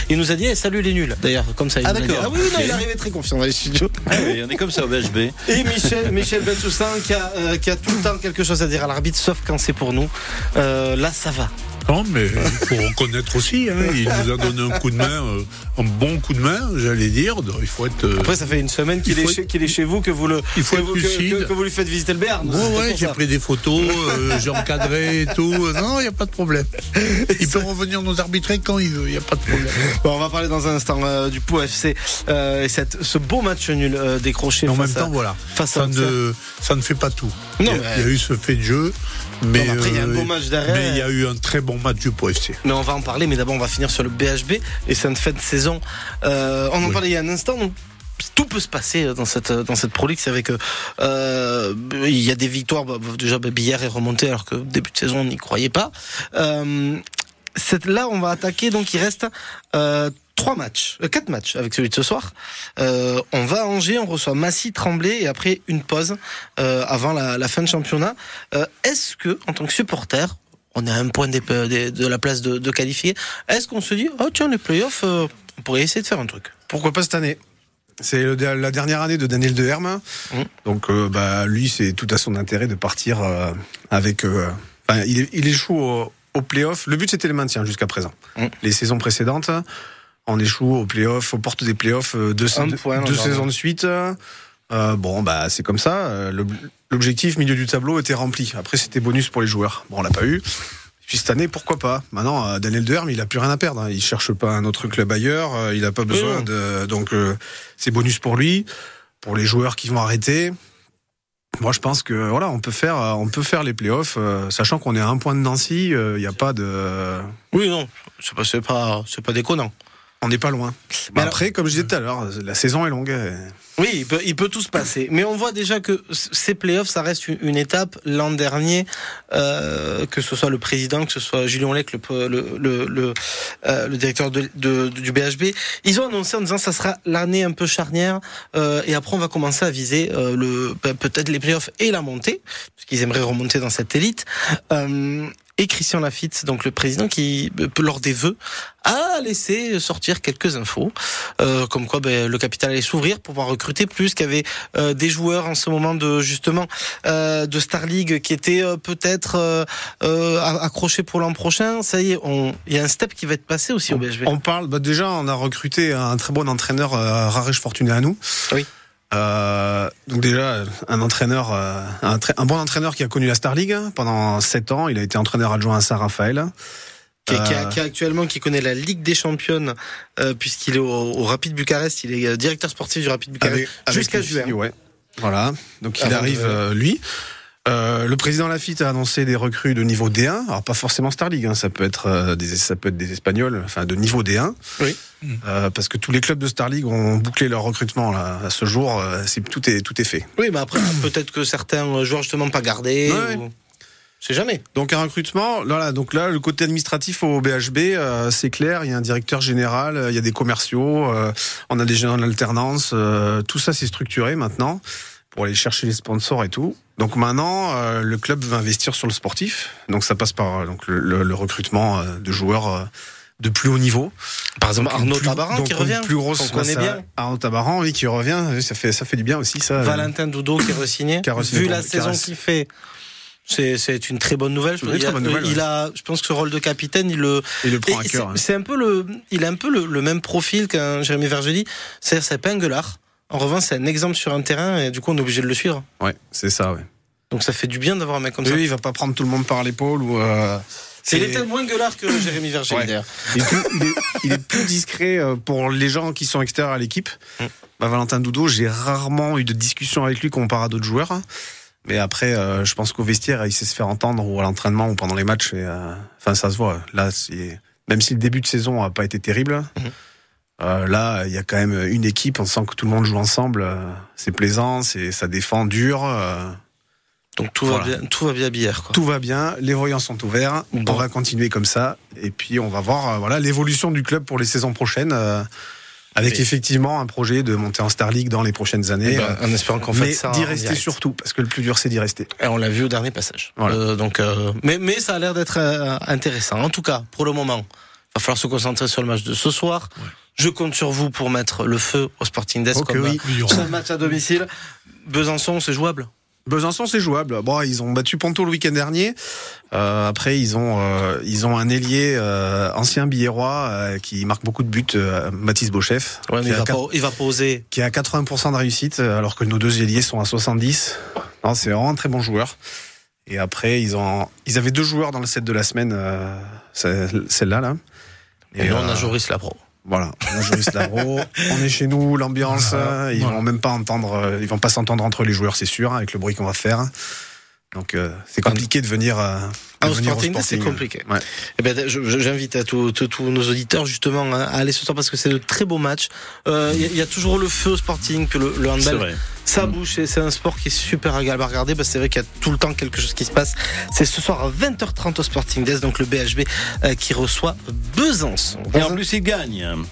S3: Il nous a dit, eh, salut les nuls, d'ailleurs, comme ça. il
S2: Ah,
S3: nous a dit.
S2: d'accord.
S3: Ah oui, non, il arrivait très confiant dans les studios.
S2: Ah oui, on est comme ça au BHB.
S3: Et Michel, Michel Bentoussaint qui a, euh, qui a tout le temps quelque chose à dire à l'arbitre, sauf quand c'est pour nous. Euh, là, ça va.
S5: Non, mais il faut reconnaître aussi. hein, il nous a donné un coup de main, euh, un bon coup de main, j'allais dire. Il faut être. euh,
S3: Après, ça fait une semaine qu'il
S5: Il
S3: est, est chez vous, que vous le,
S5: Il faut
S3: que vous, que- vous lui faites visiter le.
S5: Ouais,
S3: C'est
S5: ouais, j'ai pris des photos, euh, j'ai encadré et tout. Non, il n'y a pas de problème. Il peut revenir nous arbitrer quand il veut, il n'y a pas de problème.
S3: Bon, on va parler dans un instant euh, du Pau FC euh, et cette, ce beau match nul décroché
S5: Mais en
S3: face
S5: même
S3: à-
S5: temps, voilà,
S3: face à
S5: ne, ça ne fait pas tout.
S3: Non,
S5: il, y a,
S3: mais-
S5: il y a eu ce fait de jeu, mais,
S3: après, il y a un beau match derrière.
S5: mais il y a eu un très bon match du Pau FC.
S3: Mais on va en parler, mais d'abord on va finir sur le BHB et cette fin de saison. Euh, on en
S5: Oui.
S3: parlait il y a un instant, donc tout peut se passer dans cette dans cette Pro League. C'est avec euh, il y a des victoires. bah, déjà, bah, Billard est remonté alors que début de saison on n'y croyait pas. Euh, cette, là, on va attaquer. Donc il reste euh, trois matchs, euh, quatre matchs avec celui de ce soir. Euh, on va à Angers, on reçoit Massy, Tremblay et après une pause euh, avant la, la fin de championnat. Euh, Est-ce que en tant que supporter on est à un point des- des- de la place de, de qualifier. Est-ce qu'on se dit, oh tiens, les playoffs, on pourrait essayer de faire un truc?
S4: Pourquoi pas cette année? C'est la dernière année de Daniel Deherme.
S3: Mhm.
S4: Donc, bah, lui, c'est tout à son intérêt de partir avec. il, échoue au, au playoff. Le but, c'était le maintien jusqu'à présent.
S3: Mhm.
S4: Les saisons précédentes, on échoue au playoff, aux portes des playoffs, euh, deux,
S3: point,
S4: deux saisons de suite. Euh, bon, bah c'est comme ça. Euh, L'objectif milieu du tableau était rempli. Après, c'était bonus pour les joueurs. Bon, on l'a pas eu. Puis cette année, pourquoi pas? Maintenant, Daniel Derm, il a plus rien à perdre. hein. Il cherche pas un autre club ailleurs. Il a pas besoin
S3: Oui,
S4: de. Donc, euh, c'est bonus pour lui, pour les joueurs qui vont arrêter. Moi, je pense que voilà, on peut faire, on peut faire les playoffs, euh, sachant qu'on est à un point de Nancy. Il n'y a pas de.
S3: Oui, non, c'est pas, c'est pas, pas déconnant.
S4: On n'est pas loin. Mais après, comme je disais tout à l'heure, la saison est longue. euh,
S3: Oui, il peut, il peut tout se passer. Mais on voit déjà que ces playoffs, ça reste une, étape. L'an dernier, euh, que ce soit le président, que ce soit Julien Lec, le, le, le, le, euh, le directeur de, de- du BHB, ils ont annoncé en disant que ça sera l'année un peu charnière. euh, et après, on va commencer à viser euh, le pe- peut-être les playoffs et la montée, parce qu'ils aimeraient remonter dans cette élite. Et Christian Lafitte, donc le président, qui, euh, lors des vœux, a laissé sortir quelques infos, euh, comme quoi ben, le capital allait s'ouvrir pour pouvoir recruter plus, qu'il y avait euh, des joueurs en ce moment de justement euh, de Star League qui étaient euh, peut-être euh, accrochés pour l'an prochain. Ça y est, il y a un step qui va être passé aussi au BHB.
S4: On parle, bah déjà, on a recruté un très bon entraîneur, euh, Raresh Fortuné à nous.
S3: Oui.
S4: Euh, donc déjà, un entraîneur, euh, un, bon entraîneur qui a connu la Star League pendant 7 ans. Il a été entraîneur adjoint à Saint-Raphaël.
S3: qui, qui,
S4: Euh,
S3: qui actuellement qui connaît la Ligue des Championnes euh, puisqu'il est au, au Rapid Bucarest, il est directeur sportif du Rapid Bucarest jusqu'à juin.
S4: Ouais. Voilà. Donc il
S3: Avant
S4: arrive
S3: de-
S4: lui. Euh, le président Lafitte a annoncé des recrues de niveau D1, alors pas forcément Star League, hein, ça peut être euh, des ça peut être des Espagnols, enfin de niveau D1.
S3: Oui.
S4: Euh, parce que tous les clubs de Star League ont bouclé leur recrutement là. À ce jour, c'est tout est tout est fait.
S3: Oui, mais après peut-être que certains joueurs justement pas gardés.
S4: Ouais.
S3: ou- C'est jamais.
S4: Donc un recrutement, voilà, donc là le côté administratif au BHB, euh, c'est clair, il y a un directeur général, euh, il y a des commerciaux, euh, on a des gens en alternance, tout ça c'est structuré maintenant pour aller chercher les sponsors et tout. Donc maintenant euh, le club veut investir sur le sportif, donc ça passe par euh, donc le, le- le recrutement euh, de joueurs de plus haut niveau.
S3: Par exemple,
S4: Donc,
S3: Arnaud
S4: plus-
S3: Tabaran
S4: donc
S3: qui revient,
S4: plus grosse
S3: connaît
S4: à-
S3: bien.
S4: Arnaud Tabaran, oui, qui revient, ça fait ça fait du bien aussi ça.
S3: Valentin Doudot qui est re-signé.
S4: Qui a
S3: Vu la
S4: a
S3: saison qu'il fait, c'est une très bonne nouvelle. Je
S4: Oui, bonne nouvelle,
S3: il
S4: ouais.
S3: a, je pense que ce rôle de capitaine, il le,
S4: Il le prend à cœur.
S3: c'est-
S4: hein.
S3: Un peu le, il a un peu le, le même profil qu'un Jérémy Vergely. C'est-à-dire, c'est pas un gueulard. En revanche, c'est un exemple sur un terrain et du coup, on est obligé de le suivre.
S4: Ouais, c'est ça, ouais.
S3: Donc, ça fait du bien d'avoir un mec comme
S4: Oui,
S3: ça.
S4: il va pas prendre tout le monde par l'épaule ou. euh,
S3: C'est il peut-être moins gueulard que Jérémy Vergely
S4: Ouais.
S3: d'ailleurs.
S4: Il est, plus, il est- il est plus discret euh, pour les gens qui sont extérieurs à l'équipe.
S3: Mm.
S4: Bah, Valentin Doudot, j'ai rarement eu de discussion avec lui comparé à d'autres joueurs. Mais après, euh, je pense qu'au vestiaire, il sait se faire entendre ou à l'entraînement ou pendant les matchs. Euh, enfin, ça se voit. Là, même si le début de saison a pas été terrible.
S3: Mhm.
S4: Euh, là, il y a quand même une équipe. On sent que tout le monde joue ensemble. euh, c'est plaisant, c'est ça défend dur. euh,
S3: Donc, tout
S4: Voilà.
S3: va bien, tout va bien à Billard, quoi.
S4: tout va bien, les voyants sont ouverts.
S3: Bon.
S4: On va continuer comme ça, et puis on va voir voilà l'évolution du club pour les saisons prochaines, avec
S3: Et-
S4: effectivement un projet de monter en Star League dans les prochaines années.
S3: Eh ben,
S4: euh,
S3: en espérant qu'on fasse ça.
S4: d'y rester
S3: direct.
S4: surtout, parce que le plus dur c'est d'y rester.
S3: Et on l'a vu au dernier passage.
S4: Voilà.
S3: Euh, donc, euh, mais, mais ça a l'air d'être euh, intéressant. En tout cas, pour le moment, il va falloir se concentrer sur le match de ce soir. Je compte sur vous pour mettre le feu au Sporting Desk.
S4: Que
S3: comme,
S4: oui.
S3: match à domicile. Besançon, c'est jouable?
S4: Besançon c'est jouable. Bon, ils ont battu Ponto le week-end dernier. Euh, après ils ont euh, ils ont un ailier euh, ancien billérois euh, qui marque beaucoup de buts, Mathis Beauchef.
S3: Ouais, mais il va,
S4: quatre-
S3: pas, il va poser.
S4: qui est à 80% de réussite, alors que nos deux ailiers sont à 70. Non, c'est vraiment un très bon joueur. Et après, ils ont, ils avaient deux joueurs dans le set de la semaine, celle-là, là.
S3: Et, on a Joris Labro.
S4: Voilà, on Joris Labro, on est chez nous, l'ambiance, euh, ils
S5: voilà.
S4: vont même pas entendre, euh, ils vont pas s'entendre entre les joueurs, c'est sûr, avec le bruit qu'on va faire. Donc, euh, c'est compliqué de venir, euh, de
S3: Ah, au
S4: venir
S3: Sporting, c'est compliqué.
S4: Ouais.
S3: Eh ben, j'invite à tous nos auditeurs justement hein, à aller ce soir parce que c'est de très beaux matchs. Euh, Il y, a- il y a toujours le feu au Sporting, que le, le
S2: C'est
S3: handball,
S2: vrai.
S3: ça bouge. et C'est un sport qui est super agréable à regarder. Parce que c'est vrai qu'il y a tout le temps quelque chose qui se passe. C'est ce soir à 20h30 au Sporting Desk, donc le BHB euh, qui reçoit Besançon.
S2: Et en plus, il gagne.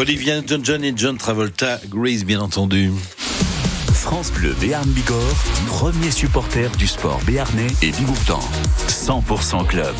S2: Olivia Newton-John et John Travolta, Grace bien entendu.
S1: France Bleu Béarn Bigorre, premier supporter du sport béarnais et bigourtan. 100% club.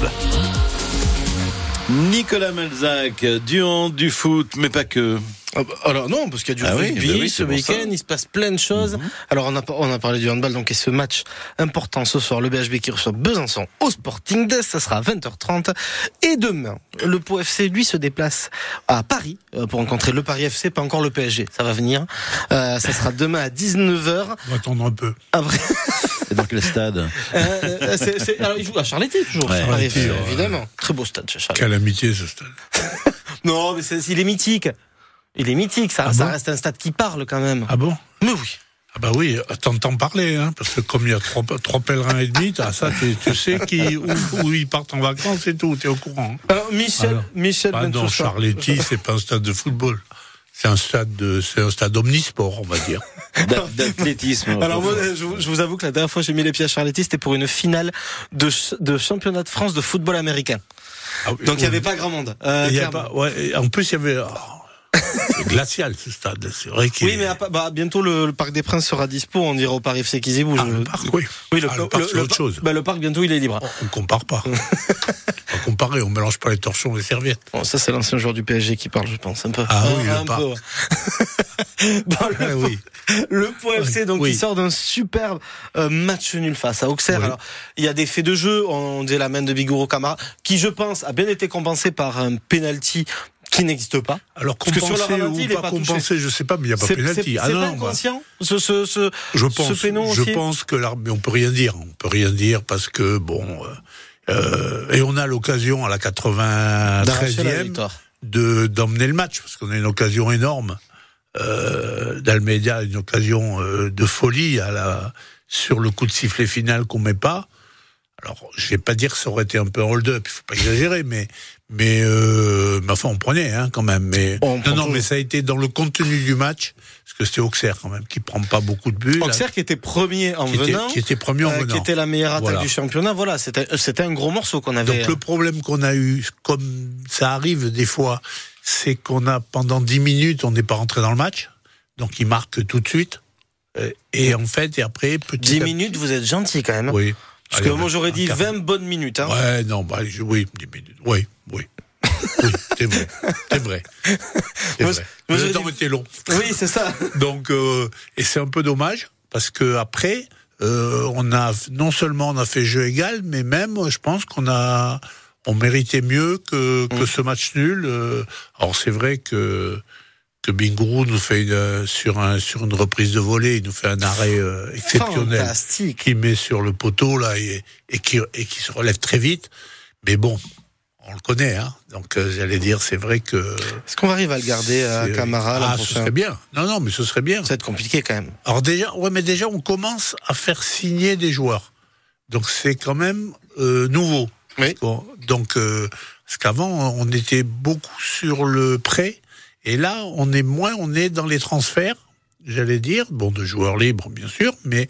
S2: Nicolas Melzac, du hand, du foot, mais pas que.
S3: Ah bah, Alors non, parce qu'il y a du
S2: Ah oui,
S3: rugby
S2: bah oui,
S3: ce week-end, il se passe plein de choses. Alors on a, on a parlé du handball, donc et ce match important ce soir, le BHB qui reçoit Besançon au Sporting Day, ça sera à 20h30. Et demain, le Pau FC, lui, se déplace à Paris euh, pour rencontrer le Paris FC, pas encore le PSG, ça va venir. Euh, ça sera demain à 19h.
S5: On va attendre un peu.
S3: Après,
S2: C'est dans quel stade?
S3: Euh, euh, c'est- c'est- alors, il joue à Charletti toujours,
S2: Ouais,
S3: Paris évidemment. Très beau stade chez Charletti.
S5: Quelle amitié ce stade.
S3: Non, mais c'est- il est mythique. Il est mythique, ça,
S5: Ah
S3: ça
S5: bon
S3: reste un stade qui parle quand même.
S5: Ah bon
S3: Mais oui.
S5: Ah bah oui, t'entends parler, hein, parce que comme il y a trois, trois pèlerins et demi, t'as ça, tu, sais qui, où, où ils partent en vacances et tout, t'es au courant. hein.
S3: Alors, Michel,
S5: Alors,
S3: Michel
S5: Bah non. Charletti, c'est pas un stade de football. C'est un stade de, c'est un stade omnisport, on va dire.
S2: D'a- D'athlétisme.
S3: Alors moi, je, vous- je vous avoue que la dernière fois que j'ai mis les pieds à Charletti, c'était pour une finale de, de championnat de France de football américain.
S5: Ah oui,
S3: Donc il y
S5: oui.
S3: avait pas grand monde. Euh,
S5: Il y a pas- ouais, en plus, il y avait, oh, c'est glacial, ce stade. C'est vrai qu'il
S3: Oui, mais à bah, bientôt le, le Parc des Princes sera dispo. On dirait au Paris FC qu'ils y bougent.
S5: Ah, le parc, oui.
S3: Oui, le,
S5: Ah, le parc, c'est autre chose.
S3: bah, le parc bientôt il est libre.
S5: On compare pas. on comparer, on mélange pas les torchons et les serviettes.
S3: Bon, ça c'est l'ancien joueur du PSG qui parle, je pense un peu.
S5: Ah oui, le
S3: un
S5: parc.
S3: peu. Bon, le,
S5: Ah oui.
S3: le Pau FC donc
S5: Oui.
S3: il sort d'un superbe euh, match nul face à Auxerre.
S5: Oui.
S3: Alors il y a des faits de jeu, on dit la main de Bigoro Camara, qui je pense a bien été compensé par un penalty qui n'existe pas.
S5: Alors
S3: Parce que sur
S5: compenser
S3: le ralenti, il
S5: ou
S3: est
S5: pas compenser, je sais pas, mais il n'y a pas pénalty.
S3: c'est-
S5: Ah non, bah,
S3: inconscient ce, ce, ce,
S5: je pense, je pense que l'arbitre, on peut rien dire, on peut rien dire parce que bon, euh, euh, et on a l'occasion à la
S3: d'arracher la
S5: 93e
S3: victoire.
S5: de d'emmener le match parce qu'on a une occasion énorme. Euh, D'Almeida, une occasion euh, de folie à la sur le coup de sifflet final qu'on met pas. Alors, je vais pas dire que ça aurait été un peu un hold-up, il faut pas exagérer, mais mais, euh, mais enfin on prenait hein, quand même. Mais
S3: On
S5: non non, mais ça a été dans le contenu du match parce que c'était Auxerre quand même qui prend pas beaucoup de buts. là,
S3: Auxerre qui était premier en
S5: qui, était,
S3: venant,
S5: qui était premier en
S3: euh,
S5: venant.
S3: qui était la meilleure attaque
S5: Voilà.
S3: du championnat. Voilà, c'était un gros morceau qu'on avait.
S5: Donc le problème qu'on a eu, comme ça arrive des fois, c'est qu'on a pendant 10 minutes, on n'est pas rentré dans le match, donc il marque tout de suite. Euh, Et en fait, et après, petit
S3: 10
S5: à-
S3: minutes, vous êtes gentil quand même. hein.
S5: Oui.
S3: Parce
S5: Allez,
S3: que moi j'aurais dit
S5: quart
S3: 20 bonnes minutes. Hein.
S5: Ouais, non, bah, je- oui, 10 minutes. Oui, oui. Oui, c'est vrai. C'est vrai. C'est vrai.
S3: moi,
S5: Le temps était long.
S3: Oui, c'est ça.
S5: Donc, euh, et c'est un peu dommage parce que après, euh, on a non seulement on a fait jeu égal, mais même, je pense qu'on a on méritait mieux que, que ce match nul. euh. alors c'est vrai que que Bingourou nous fait une, euh, sur un sur une reprise de volée, il nous fait un arrêt euh, exceptionnel qui met sur le poteau là et, et qui et qui se relève très vite. Mais bon, on le connaît, hein. Donc euh, j'allais dire, c'est vrai que
S3: Est-ce qu'on arrive à le garder à Camara
S5: ah, ce serait bien. Non, non, mais ce serait bien.
S3: Ça va être compliqué quand même.
S5: Alors déjà, ouais, mais déjà, on commence à faire signer des joueurs. Donc c'est quand même euh, nouveau.
S3: Oui.
S5: Bon, donc, euh, parce qu'avant, on était beaucoup sur le prêt, et là, on est moins, on est dans les transferts, j'allais dire, bon, de joueurs libres, bien sûr, mais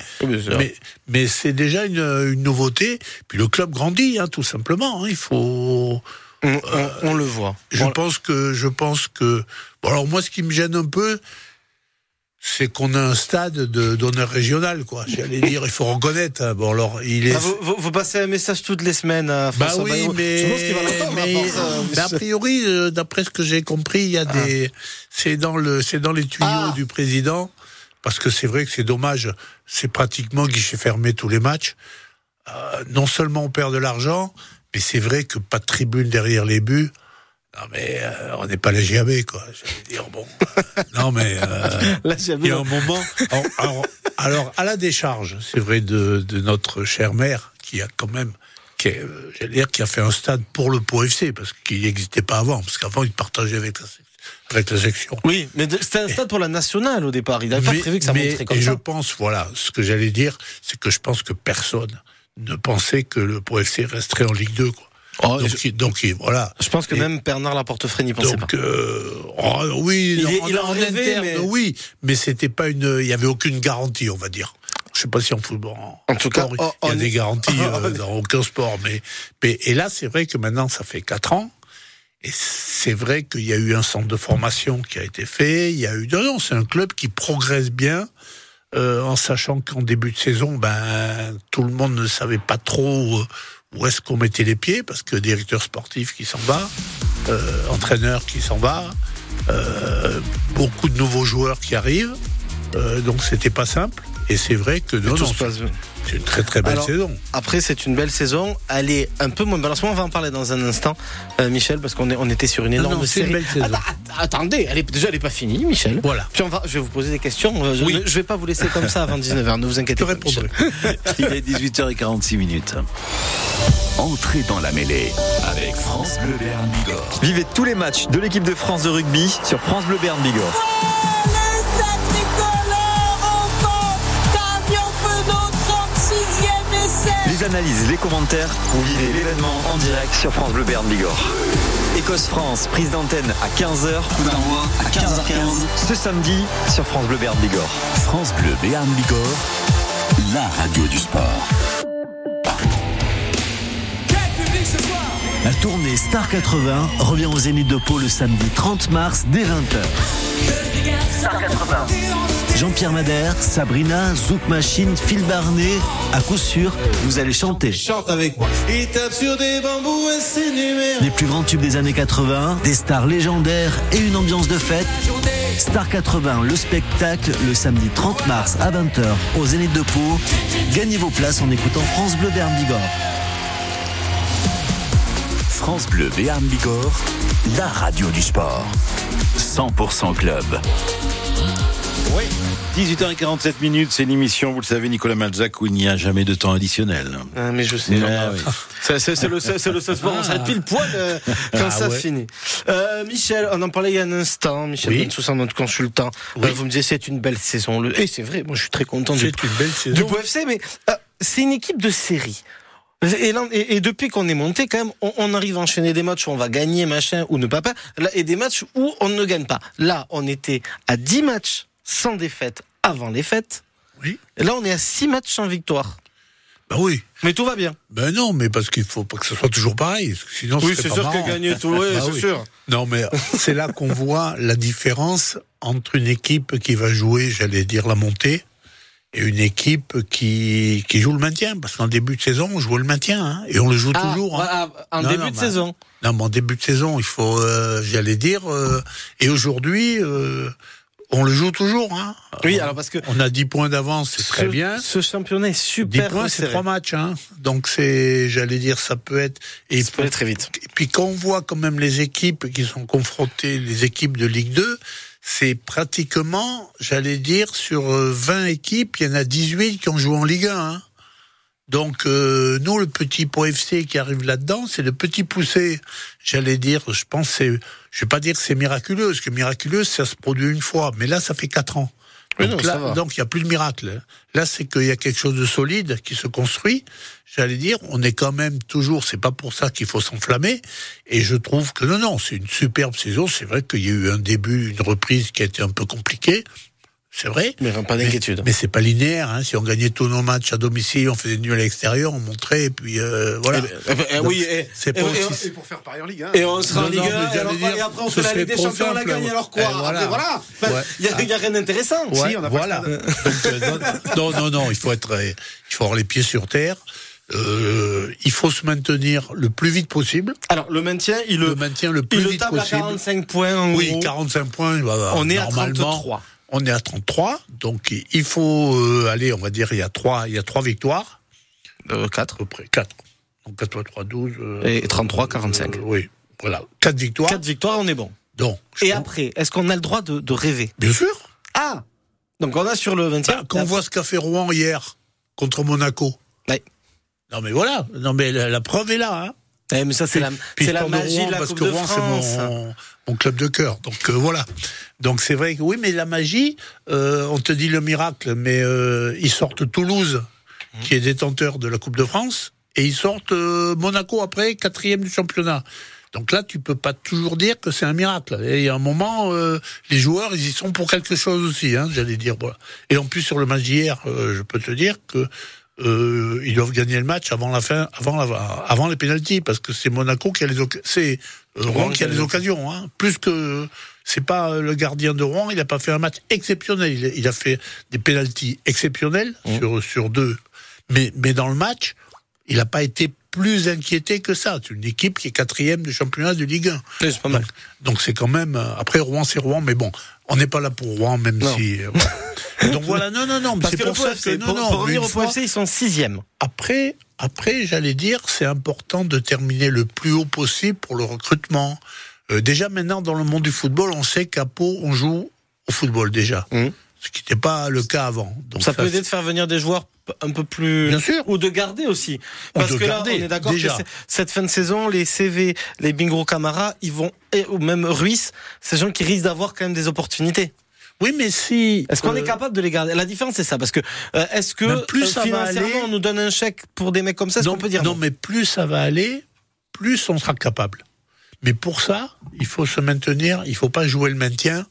S5: mais, mais c'est déjà une, une nouveauté. Puis le club grandit, hein, tout simplement. hein. il faut.
S3: On, on- on le voit.
S5: Je
S3: On-
S5: pense que, je pense que. Bon, alors moi, ce qui me gêne un peu, c'est qu'on a un stade de d'honneur régional, quoi. J'allais dire, il faut reconnaître. hein. Bon, alors, il est.
S3: Ah, vous, vous- passez un message toutes les semaines à
S5: Bah
S3: François
S5: oui,
S3: Bayrou.
S5: mais,
S3: Je pense qu'il va l'entendre,
S5: mais,
S3: euh,
S5: mais a priori, euh, d'après ce que j'ai compris, il y a
S3: Ah.
S5: des, c'est dans le, c'est dans les tuyaux du président, parce que c'est vrai que c'est dommage, c'est pratiquement guichet fermé tous les matchs. Euh, non seulement on perd de l'argent, mais c'est vrai que pas de tribune derrière les buts. Non mais euh, on n'est pas les GAB quoi. J'allais dire bon. non mais euh,
S3: j'ai
S5: il y a un moment. Alors, alors, alors, à la décharge, c'est vrai de, de notre chère mère qui a quand même, qui est, euh, j'allais dire, qui a fait un stade pour le Pau FC parce qu'il n'existait pas avant, parce qu'avant il partageait avec la, avec la section.
S3: Oui, mais c'était un stade pour la nationale au départ. Il n'avait pas prévu que ça
S5: mais-
S3: montrait comme
S5: et
S3: ça.
S5: je pense, voilà, ce que j'allais dire, c'est que je pense que personne ne pensait que le Pau FC resterait en Ligue 2. Quoi.
S3: Oh,
S5: donc, il- donc, il- voilà.
S3: Je pense que
S5: Et-
S3: même Bernard Laportefray n'y pensait
S5: Donc,
S3: pas.
S5: euh, oh, oui,
S3: Il est-
S5: en,
S3: il en
S5: en
S3: rêvait,
S5: interne,
S3: mais-
S5: oui, mais c'était pas une, il y avait aucune garantie, on va dire. Je sais pas si en football, en,
S3: En tout cas,
S5: sport,
S3: oh,
S5: il y a
S3: on-
S5: des garanties euh, dans aucun sport, mais, mais et là, c'est vrai que maintenant, ça fait quatre ans, Et c'est vrai qu'il y a eu un centre de formation qui a été fait. Il y a eu non, non c'est un club qui progresse bien. euh, en sachant qu'en début de saison, ben tout le monde ne savait pas trop euh, où est-ce qu'on mettait les pieds parce que directeur sportif qui s'en va, euh, entraîneur qui s'en va, euh, beaucoup de nouveaux joueurs qui arrivent, euh, donc c'était pas simple. Et c'est vrai que non, non, c'est une très très belle
S3: Alors,
S5: saison.
S3: Après, c'est une belle saison. Elle est un peu moins belle. En ce moment, on va en parler dans un instant, euh, Michel, parce qu'on est, on était sur une énorme
S5: non, une belle saison.
S3: Attends, attendez, elle est, déjà, elle n'est pas finie, Michel.
S5: Voilà.
S3: Puis on va, je vais vous poser des questions. Euh, Je,
S5: Oui.
S3: ne je vais pas vous laisser comme ça avant 19h. Ne vous inquiétez
S5: Je
S3: pas.
S2: Il est 18h46 minutes.
S1: Entrez dans la mêlée avec France Bleu Béarn Bigorre.
S13: Vivez tous les matchs de l'équipe de France de rugby sur France Bleu Béarn Bigorre.
S14: Les
S13: analyses, les commentaires, vous vivez l'événement en direct sur France Bleu Béarn Bigorre. Écosse-France, prise d'antenne à 15h, coup d'envoi à 15h15 ce samedi sur France Bleu Béarn Bigorre.
S1: France Bleu Béarn Bigorre, la radio du sport.
S12: La tournée Star 80 revient au Zénith de Pau le samedi 30 mars dès 20h. Jean-Pierre Madère, Sabrina, Zouk Machine, Phil Barnet, à coup sûr, vous allez chanter.
S10: Chante avec moi. Il tape sur des bambous et c'est numéro.
S12: Les plus grands tubes des années 80, des stars légendaires et une ambiance de fête. Star 80, le spectacle, le samedi 30 mars à 20h au Zénith de Pau. Gagnez vos places en écoutant France Bleu Bigorre.
S1: France Bleu Béarn Bigorre, la radio du sport. 100% club.
S2: Oui. 18h47 minutes, c'est l'émission, vous le savez, Nicolas Malzac, où il n'y a jamais de temps additionnel.
S3: Ah, mais je sais.
S2: Ouais,
S3: Jean-Marc.
S2: oui.
S3: C'est le, c'est le seul sport, on s'arrête pile poil euh, quand
S5: Ah
S3: ça
S5: ouais.
S3: finit. Euh, Michel, on en parlait il y a un instant. Michel
S5: Oui.
S3: Bensoussan, notre consultant.
S5: Oui.
S3: Euh, vous me disiez c'est une belle saison. Le- Et c'est vrai, moi je suis très content du,
S5: C'est une belle
S3: du
S5: saison.
S3: FC, mais euh, c'est une équipe de série. Et, là- et- et depuis qu'on est monté, quand même, on, on arrive à enchaîner des matchs où on va gagner, machin, ou ne pas, pas, là, et des matchs où on ne gagne pas. Là, on était à 10 matchs sans défaite avant les fêtes.
S5: Oui.
S3: Et là, on est à 6 matchs sans victoire.
S5: Ben oui.
S3: Mais tout va bien.
S5: Ben non, mais parce qu'il faut pas que ce soit toujours pareil. Sinon,
S3: Oui, c'est
S5: pas
S3: sûr que gagner tout, oui,
S5: Bah
S3: c'est
S5: oui.
S3: sûr.
S5: Non, mais c'est là qu'on voit la différence entre une équipe qui va jouer, j'allais dire, la montée, et une équipe qui, qui joue le maintien. Parce qu'en début de saison, on jouait le maintien, hein, et on le joue
S3: Ah,
S5: toujours. hein.
S3: voilà, en
S5: Non,
S3: début
S5: non,
S3: de
S5: bah,
S3: saison.
S5: Non, mais en début de saison, il faut, euh, j'allais dire, euh, et aujourd'hui, euh, on le joue toujours. Hein.
S3: Oui, alors parce que
S5: On a 10 points d'avance, c'est très bien.
S3: ce championnat est
S5: 10
S3: super
S5: points, c'est trois matchs, hein. Donc c'est, j'allais dire, ça peut être. Et
S3: Ça peut aller très vite.
S5: et puis quand on voit quand même les équipes qui sont confrontées, les équipes de Ligue 2, c'est pratiquement, j'allais dire, sur euh, 20 équipes, il y en a 18 qui ont joué en Ligue 1. hein. Donc euh, nous, le petit Pau FC qui arrive là-dedans, c'est le petit poussé. J'allais dire, je pense, je vais pas dire que c'est miraculeux, parce que miraculeux, ça se produit une fois, mais là, ça fait quatre ans. Donc là, donc il y a plus de miracle. Là, c'est qu'il y a quelque chose de solide qui se construit. J'allais dire, on est quand même toujours. C'est pas pour ça qu'il faut s'enflammer. Et je trouve que non, non, c'est une superbe saison. C'est vrai qu'il y a eu un début, une reprise qui a été un peu compliquée. C'est vrai.
S3: Mais pas d'inquiétude.
S5: Mais c'est pas linéaire. Hein. Si on gagnait tous nos matchs à domicile, on faisait nul à l'extérieur, on montrait, et puis euh, voilà.
S3: Oui, et,
S5: c'est
S3: et-
S5: pas
S3: et-
S5: aussi-
S4: Et pour faire pareil en Ligue 1.
S3: et on sera en Ligue
S5: non,
S3: 1,
S5: mais
S3: et,
S5: dire,
S3: et après on
S5: ce
S3: fait la Ligue des Champions, on la gagne,
S5: ouais.
S3: alors quoi
S5: voilà.
S3: Après, voilà. Ben,
S5: Ouais.
S3: Il y a- il y a, rien d'intéressant.
S5: Ouais,
S4: Si, on a pas
S5: voilà.
S4: le
S5: Donc, euh, non, non, non, il faut être, euh, il faut avoir les pieds sur terre. Euh, il faut se maintenir le plus vite possible.
S3: Alors, le maintien, il
S5: Le
S3: le,
S5: maintien le plus
S3: il le
S5: vite
S3: tape à
S5: possible.
S3: 45 points en
S5: Oui,
S3: gros.
S5: 45 points. bah,
S3: On est à
S5: normalement,
S3: 33.
S5: On est à 33. Donc, il faut euh, aller, on va dire, il y a trois, il y a trois victoires.
S3: Euh,
S5: À
S3: 4.
S5: peu près. Quatre. Donc, 4 fois 3, 12. euh,
S3: Et 33, 45.
S5: euh, oui. Voilà. Quatre victoires.
S3: 4 victoires, on est bon.
S5: Donc,
S3: Et après, est-ce qu'on a le droit de, de rêver?
S5: Bien sûr.
S3: Ah Donc on a sur le 20
S5: Bah, quand on voit ce qu'a fait Rouen hier contre Monaco.
S3: Ouais.
S5: Non mais voilà, non mais la, la preuve est là. Hein.
S3: Eh, mais ça, c'est la, la magie
S5: Rouen
S3: de la
S5: parce
S3: Coupe
S5: que
S3: de
S5: Rouen
S3: France.
S5: c'est mon, club de cœur. Donc euh, voilà. Donc c'est vrai que oui, mais la magie, euh, on te dit le miracle, mais euh, ils sortent Toulouse,
S3: Mmh.
S5: qui est détenteur de la Coupe de France, et ils sortent Monaco après, quatrième du championnat. Donc là, tu peux pas toujours dire que c'est un miracle. Et il y a un moment, euh, les joueurs, ils y sont pour quelque chose aussi, hein, j'allais dire. Voilà. Et en plus, sur le match d'hier, euh, je peux te dire que euh, ils doivent gagner le match avant la fin, avant, la, avant les pénalties, parce que c'est Monaco qui a les, c'est euh, Rouen qui a les occasions. Hein. Plus que c'est pas euh, le gardien de Rouen, il n'a pas fait un match exceptionnel. Il, a- il a fait des pénalties exceptionnels sur sur deux, mais mais dans le match, il n'a pas été plus inquiété que ça. C'est une équipe qui est quatrième du championnat de Ligue 1.
S3: c'est pas mal.
S5: Donc, c'est quand même. Après Rouen, c'est Rouen, mais bon, on n'est pas là pour Rouen, même
S3: Non.
S5: si. euh, donc voilà, non, non, non. C'est pour ça que non,
S3: pour,
S5: non.
S3: pour
S5: mais
S3: revenir au
S5: fois-
S3: ils sont sixième.
S5: après, après, j'allais dire, c'est important de terminer le plus haut possible pour le recrutement. Euh, déjà maintenant, dans le monde du football, on sait qu'à Pau, on joue au football déjà, ce qui n'était pas le cas avant. Donc
S3: ça peut aider de faire venir des joueurs un peu plus.
S5: Bien sûr.
S3: Ou de garder aussi. Parce que
S5: garder,
S3: là, on est d'accord que cette fin de saison, les CV, les Bingo Camara, ils vont, et, ou même Ruiz, des gens qui risquent d'avoir quand même des opportunités.
S5: Oui, mais si.
S3: Est-ce qu'on
S5: euh,
S3: est capable de les garder? La différence, c'est ça. Parce que, euh, est-ce que
S5: Ben, plus
S3: euh,
S5: ça va
S3: financièrement,
S5: aller-
S3: on nous donne un chèque pour des mecs comme ça
S5: non,
S3: qu'on peut dire
S5: non,
S3: non,
S5: mais plus ça va aller, plus on sera capable. Mais pour ça, il faut se maintenir, il faut pas jouer le maintien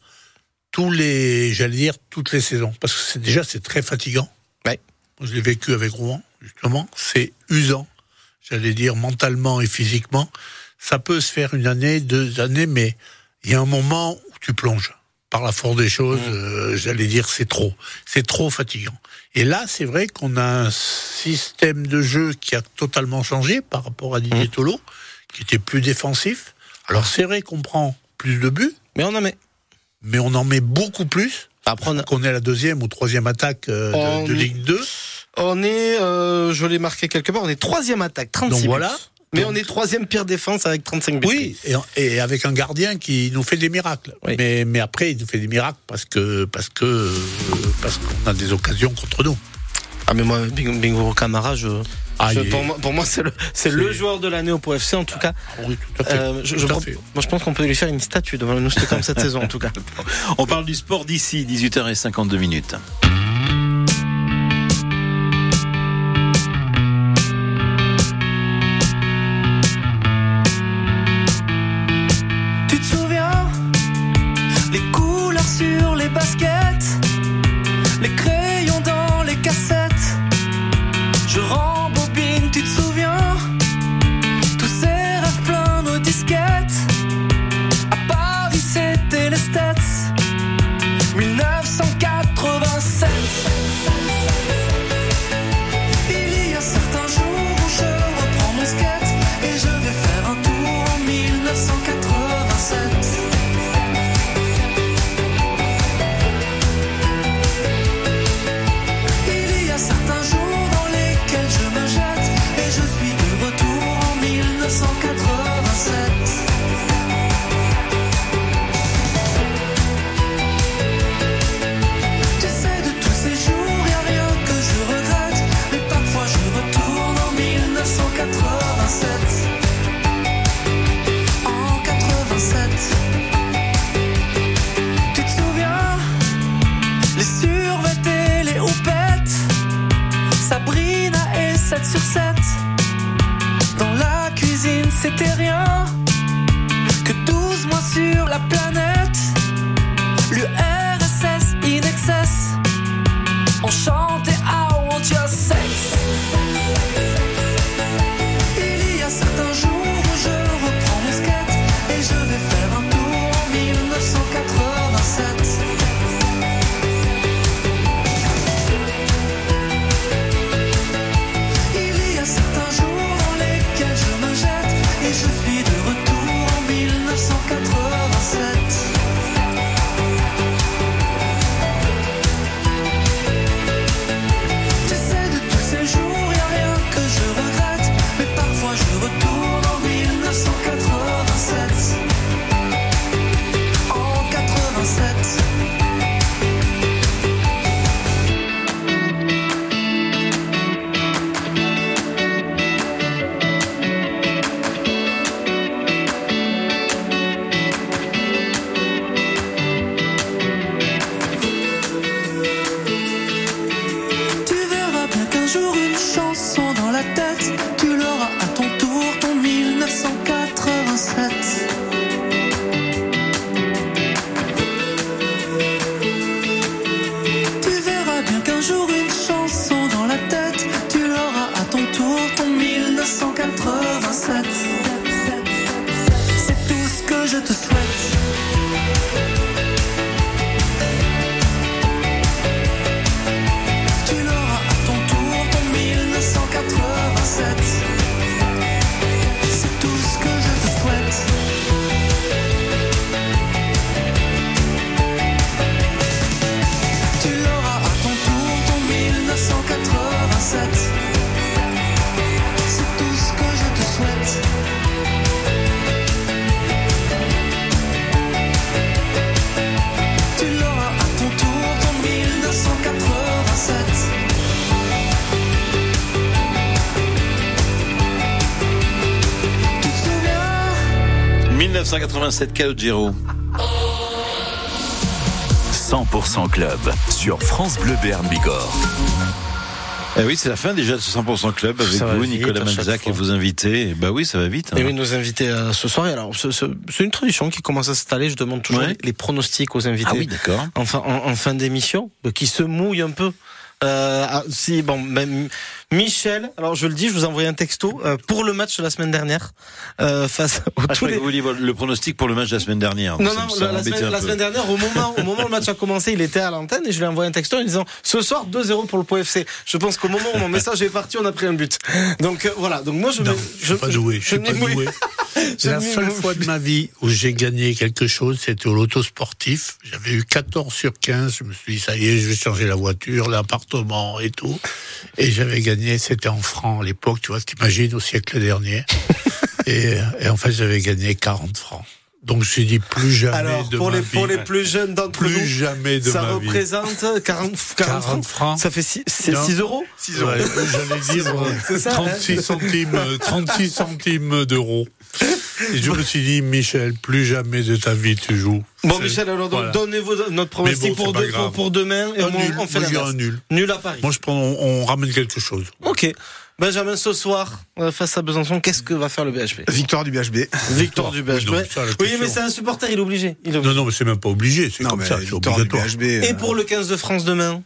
S5: tous les, j'allais dire, toutes les saisons. Parce que c'est déjà, c'est très fatigant.
S3: Ouais.
S5: Je l'ai vécu avec Rouen, justement. C'est usant. J'allais dire mentalement et physiquement. Ça peut se faire une année, deux années, mais il y a un moment où tu plonges. Par la force des choses, euh, j'allais dire, c'est trop. C'est trop fatigant. Et là, c'est vrai qu'on a un système de jeu qui a totalement changé par rapport à Didier Tolo, qui était plus défensif. Alors, c'est vrai qu'on prend plus de buts.
S3: Mais on en met.
S5: Mais on en met beaucoup plus. Qu'on est à la deuxième ou troisième attaque euh, de,
S3: On
S5: de
S3: est-
S5: Ligue 2.
S3: On est, euh, je l'ai marqué quelque part, on est troisième attaque, 36
S5: Donc voilà.
S3: Mais on est troisième pire défense avec 35 buts.
S5: Oui, et, et avec un gardien qui nous fait des miracles. Mais, mais après, il nous fait des miracles parce que parce que parce qu'on a des occasions contre nous.
S3: Ah mais moi, Bingo Camara, je,
S5: Ah,
S3: je- pour, moi, pour moi, c'est le, joueur de l'année au POFC en tout cas.
S5: Oui, tout à fait.
S3: Euh, je,
S5: Tout
S3: je
S5: à
S3: pro-
S5: fait.
S3: moi, je pense qu'on peut lui faire une statue devant nous comme cette saison en tout cas.
S15: On parle du sport d'ici, 18h52 minutes.
S16: 1987
S2: Calogero.
S1: 100% Club sur France Bleu Béarn Bigorre.
S2: Eh oui, c'est la fin déjà de ce 100% Club avec vous,
S3: vite,
S2: Nicolas Malzac et vos invités. Bah oui, ça va vite. hein.
S3: Et oui, nos invités euh, ce soir. Et alors, ce- ce- c'est une tradition qui commence à s'installer. Je demande toujours
S2: Ouais.
S3: les, pronostics aux invités.
S2: Ah oui, d'accord.
S3: En fin, en, en fin d'émission, qui se mouillent un peu. Euh, ah, si bon, même Michel. Alors je le dis, je vous ai envoyé un texto euh, pour le match de la semaine dernière euh, face aux
S2: Ah, je
S3: tous les.
S2: le pronostic pour le match de la semaine dernière.
S3: Non, non, la, semaine, la dernière, au moment, au moment où le match a commencé, il était à l'antenne et je lui ai envoyé un texto en lui disant ce soir 2-0 pour le Pau FC. Je pense qu'au moment où mon message est parti, on a pris un but. Donc euh, voilà. Donc moi je
S5: Non,
S3: me,
S5: je suis pas doué. Je suis pas doué.
S3: Je
S5: La
S3: m'y
S5: seule fois de ma vie où j'ai gagné quelque chose, c'était au loto sportif. J'avais eu 14 sur 15. Je me suis dit, ça y est, je vais changer la voiture, l'appartement et tout. Et j'avais gagné, c'était en francs à l'époque, tu vois, t'imagines, au siècle dernier. et, et en fait, j'avais gagné 40 francs. Donc, je me suis dit, plus jamais
S3: Alors,
S5: de
S3: pour
S5: ma
S3: les,
S5: vie.
S3: pour les plus jeunes d'entre
S5: Plus
S3: nous,
S5: jamais de
S3: ça
S5: ma vie.
S3: représente 40, 40,
S5: 40
S3: francs.
S5: francs.
S3: Ça fait 6, c'est
S5: Non.
S3: 6 euros
S5: Ouais, J'allais dire euh,
S3: C'est ça, hein
S5: 36 centimes, euh, 36 centimes d'euros. Et je me suis dit, Michel, plus jamais de ta vie tu joues.
S3: Bon, Michel, alors donc,
S5: voilà.
S3: donnez-vous notre pronostic
S5: bon,
S3: pour, demain et
S5: Un
S3: on,
S5: nul.
S3: on fait
S5: nul.
S3: Nul à Paris.
S5: Moi, je prends, on, on ramène quelque chose.
S3: Ok. Benjamin, ce soir, euh, face à Besançon, qu'est-ce que va faire le BHP
S4: Victoire du BHB.
S3: Victoire du BHP.
S5: Oui, non, ça,
S3: Oui, mais c'est un supporter, il est obligé. Il est
S5: Non,
S3: obligé.
S5: non, mais c'est même pas obligé. C'est
S4: Non,
S5: comme
S4: mais
S5: ça, c'est
S4: victoire du
S5: obligatoire.
S4: BHB.
S3: Et
S4: euh,
S3: pour le 15 de France demain?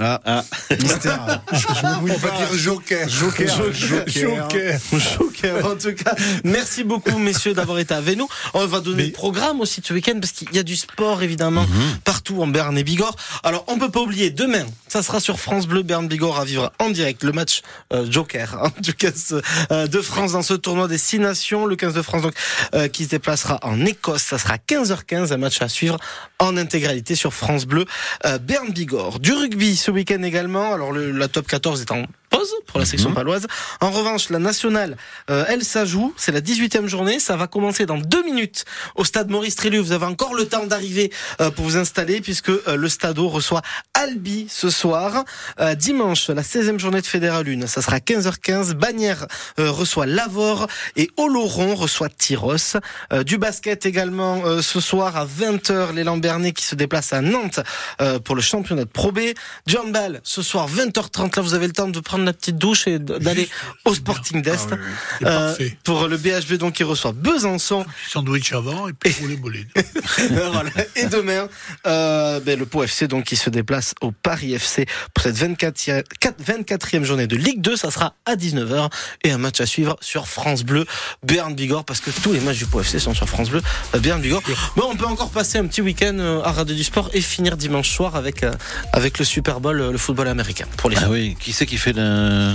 S2: Ah, ah.
S4: mystère. Je, je me mouille pas.
S5: Joker.
S4: Joker.
S3: Joker.
S5: Joker.
S3: Joker, en tout cas. Merci beaucoup, messieurs, d'avoir été avec nous. On va donner le programme aussi ce week-end parce qu'il y a du sport, évidemment, partout en Berne et Bigorre. Alors, on peut pas oublier, demain, ça sera sur France Bleu Berne Bigorre à vivre en direct le match euh, Joker hein, du 15 euh, de France dans ce tournoi des six nations. Le 15 de France, donc, euh, qui se déplacera en Écosse. Ça sera 15h15, un match à suivre en intégralité sur France Bleu euh, Berne Bigorre. Du rugby ce week-end également. Alors, le, la top 14 est en pause pour la section paloise. En revanche, la nationale, euh, elle, ça joue. C'est la 18e journée. Ça va commencer dans deux minutes au stade Maurice Trélu. Vous avez encore le temps d'arriver euh, pour vous installer puisque euh, le Stadeau reçoit Albi ce soir. Euh, dimanche, la 16e journée de Fédéral 1. Ça sera 15h15. Bagnères euh, reçoit Lavore et Oloron reçoit Tyros. Euh, du basket également euh, ce soir à 20h. Les Lambernais qui se déplacent à Nantes euh, pour le championnat de Pro B. Du handball ce soir 20h30. Là, vous avez le temps de prendre la petite douche et d'aller au Sporting d'Est.
S5: Ah oui, oui. C'est parfait.
S3: pour le BHB donc qui reçoit Besançon
S5: Sandwich avant et puis pour les bolides.
S3: voilà. Et demain, euh, ben, le Pau FC donc qui se déplace au Paris FC pour cette 24e, 24e journée de Ligue 2. Ça sera à 19h et un match à suivre sur France Bleu Béarn Bigorre parce que tous les matchs du Pau FC sont sur France Bleu euh, Béarn Bigorre. Bon, on peut encore passer un petit week-end euh, à Radio du Sport et finir dimanche soir avec euh, avec le Super Bowl, euh, le football américain pour les
S2: Ah oui, qui c'est qui fait la,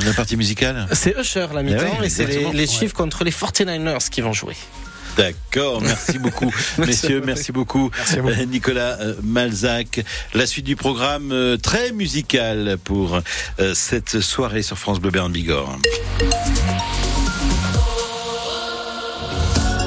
S2: la partie musicale
S3: C'est Usher la mi-temps
S2: Ah oui,
S3: et c'est les, les. Chiefs contre les 49ers qui vont jouer.
S2: D'accord, merci beaucoup, messieurs, merci beaucoup, Euh, Nicolas euh, Malzac. La suite du programme euh, très musical pour euh, cette soirée sur France Bleu Berne Bigorre.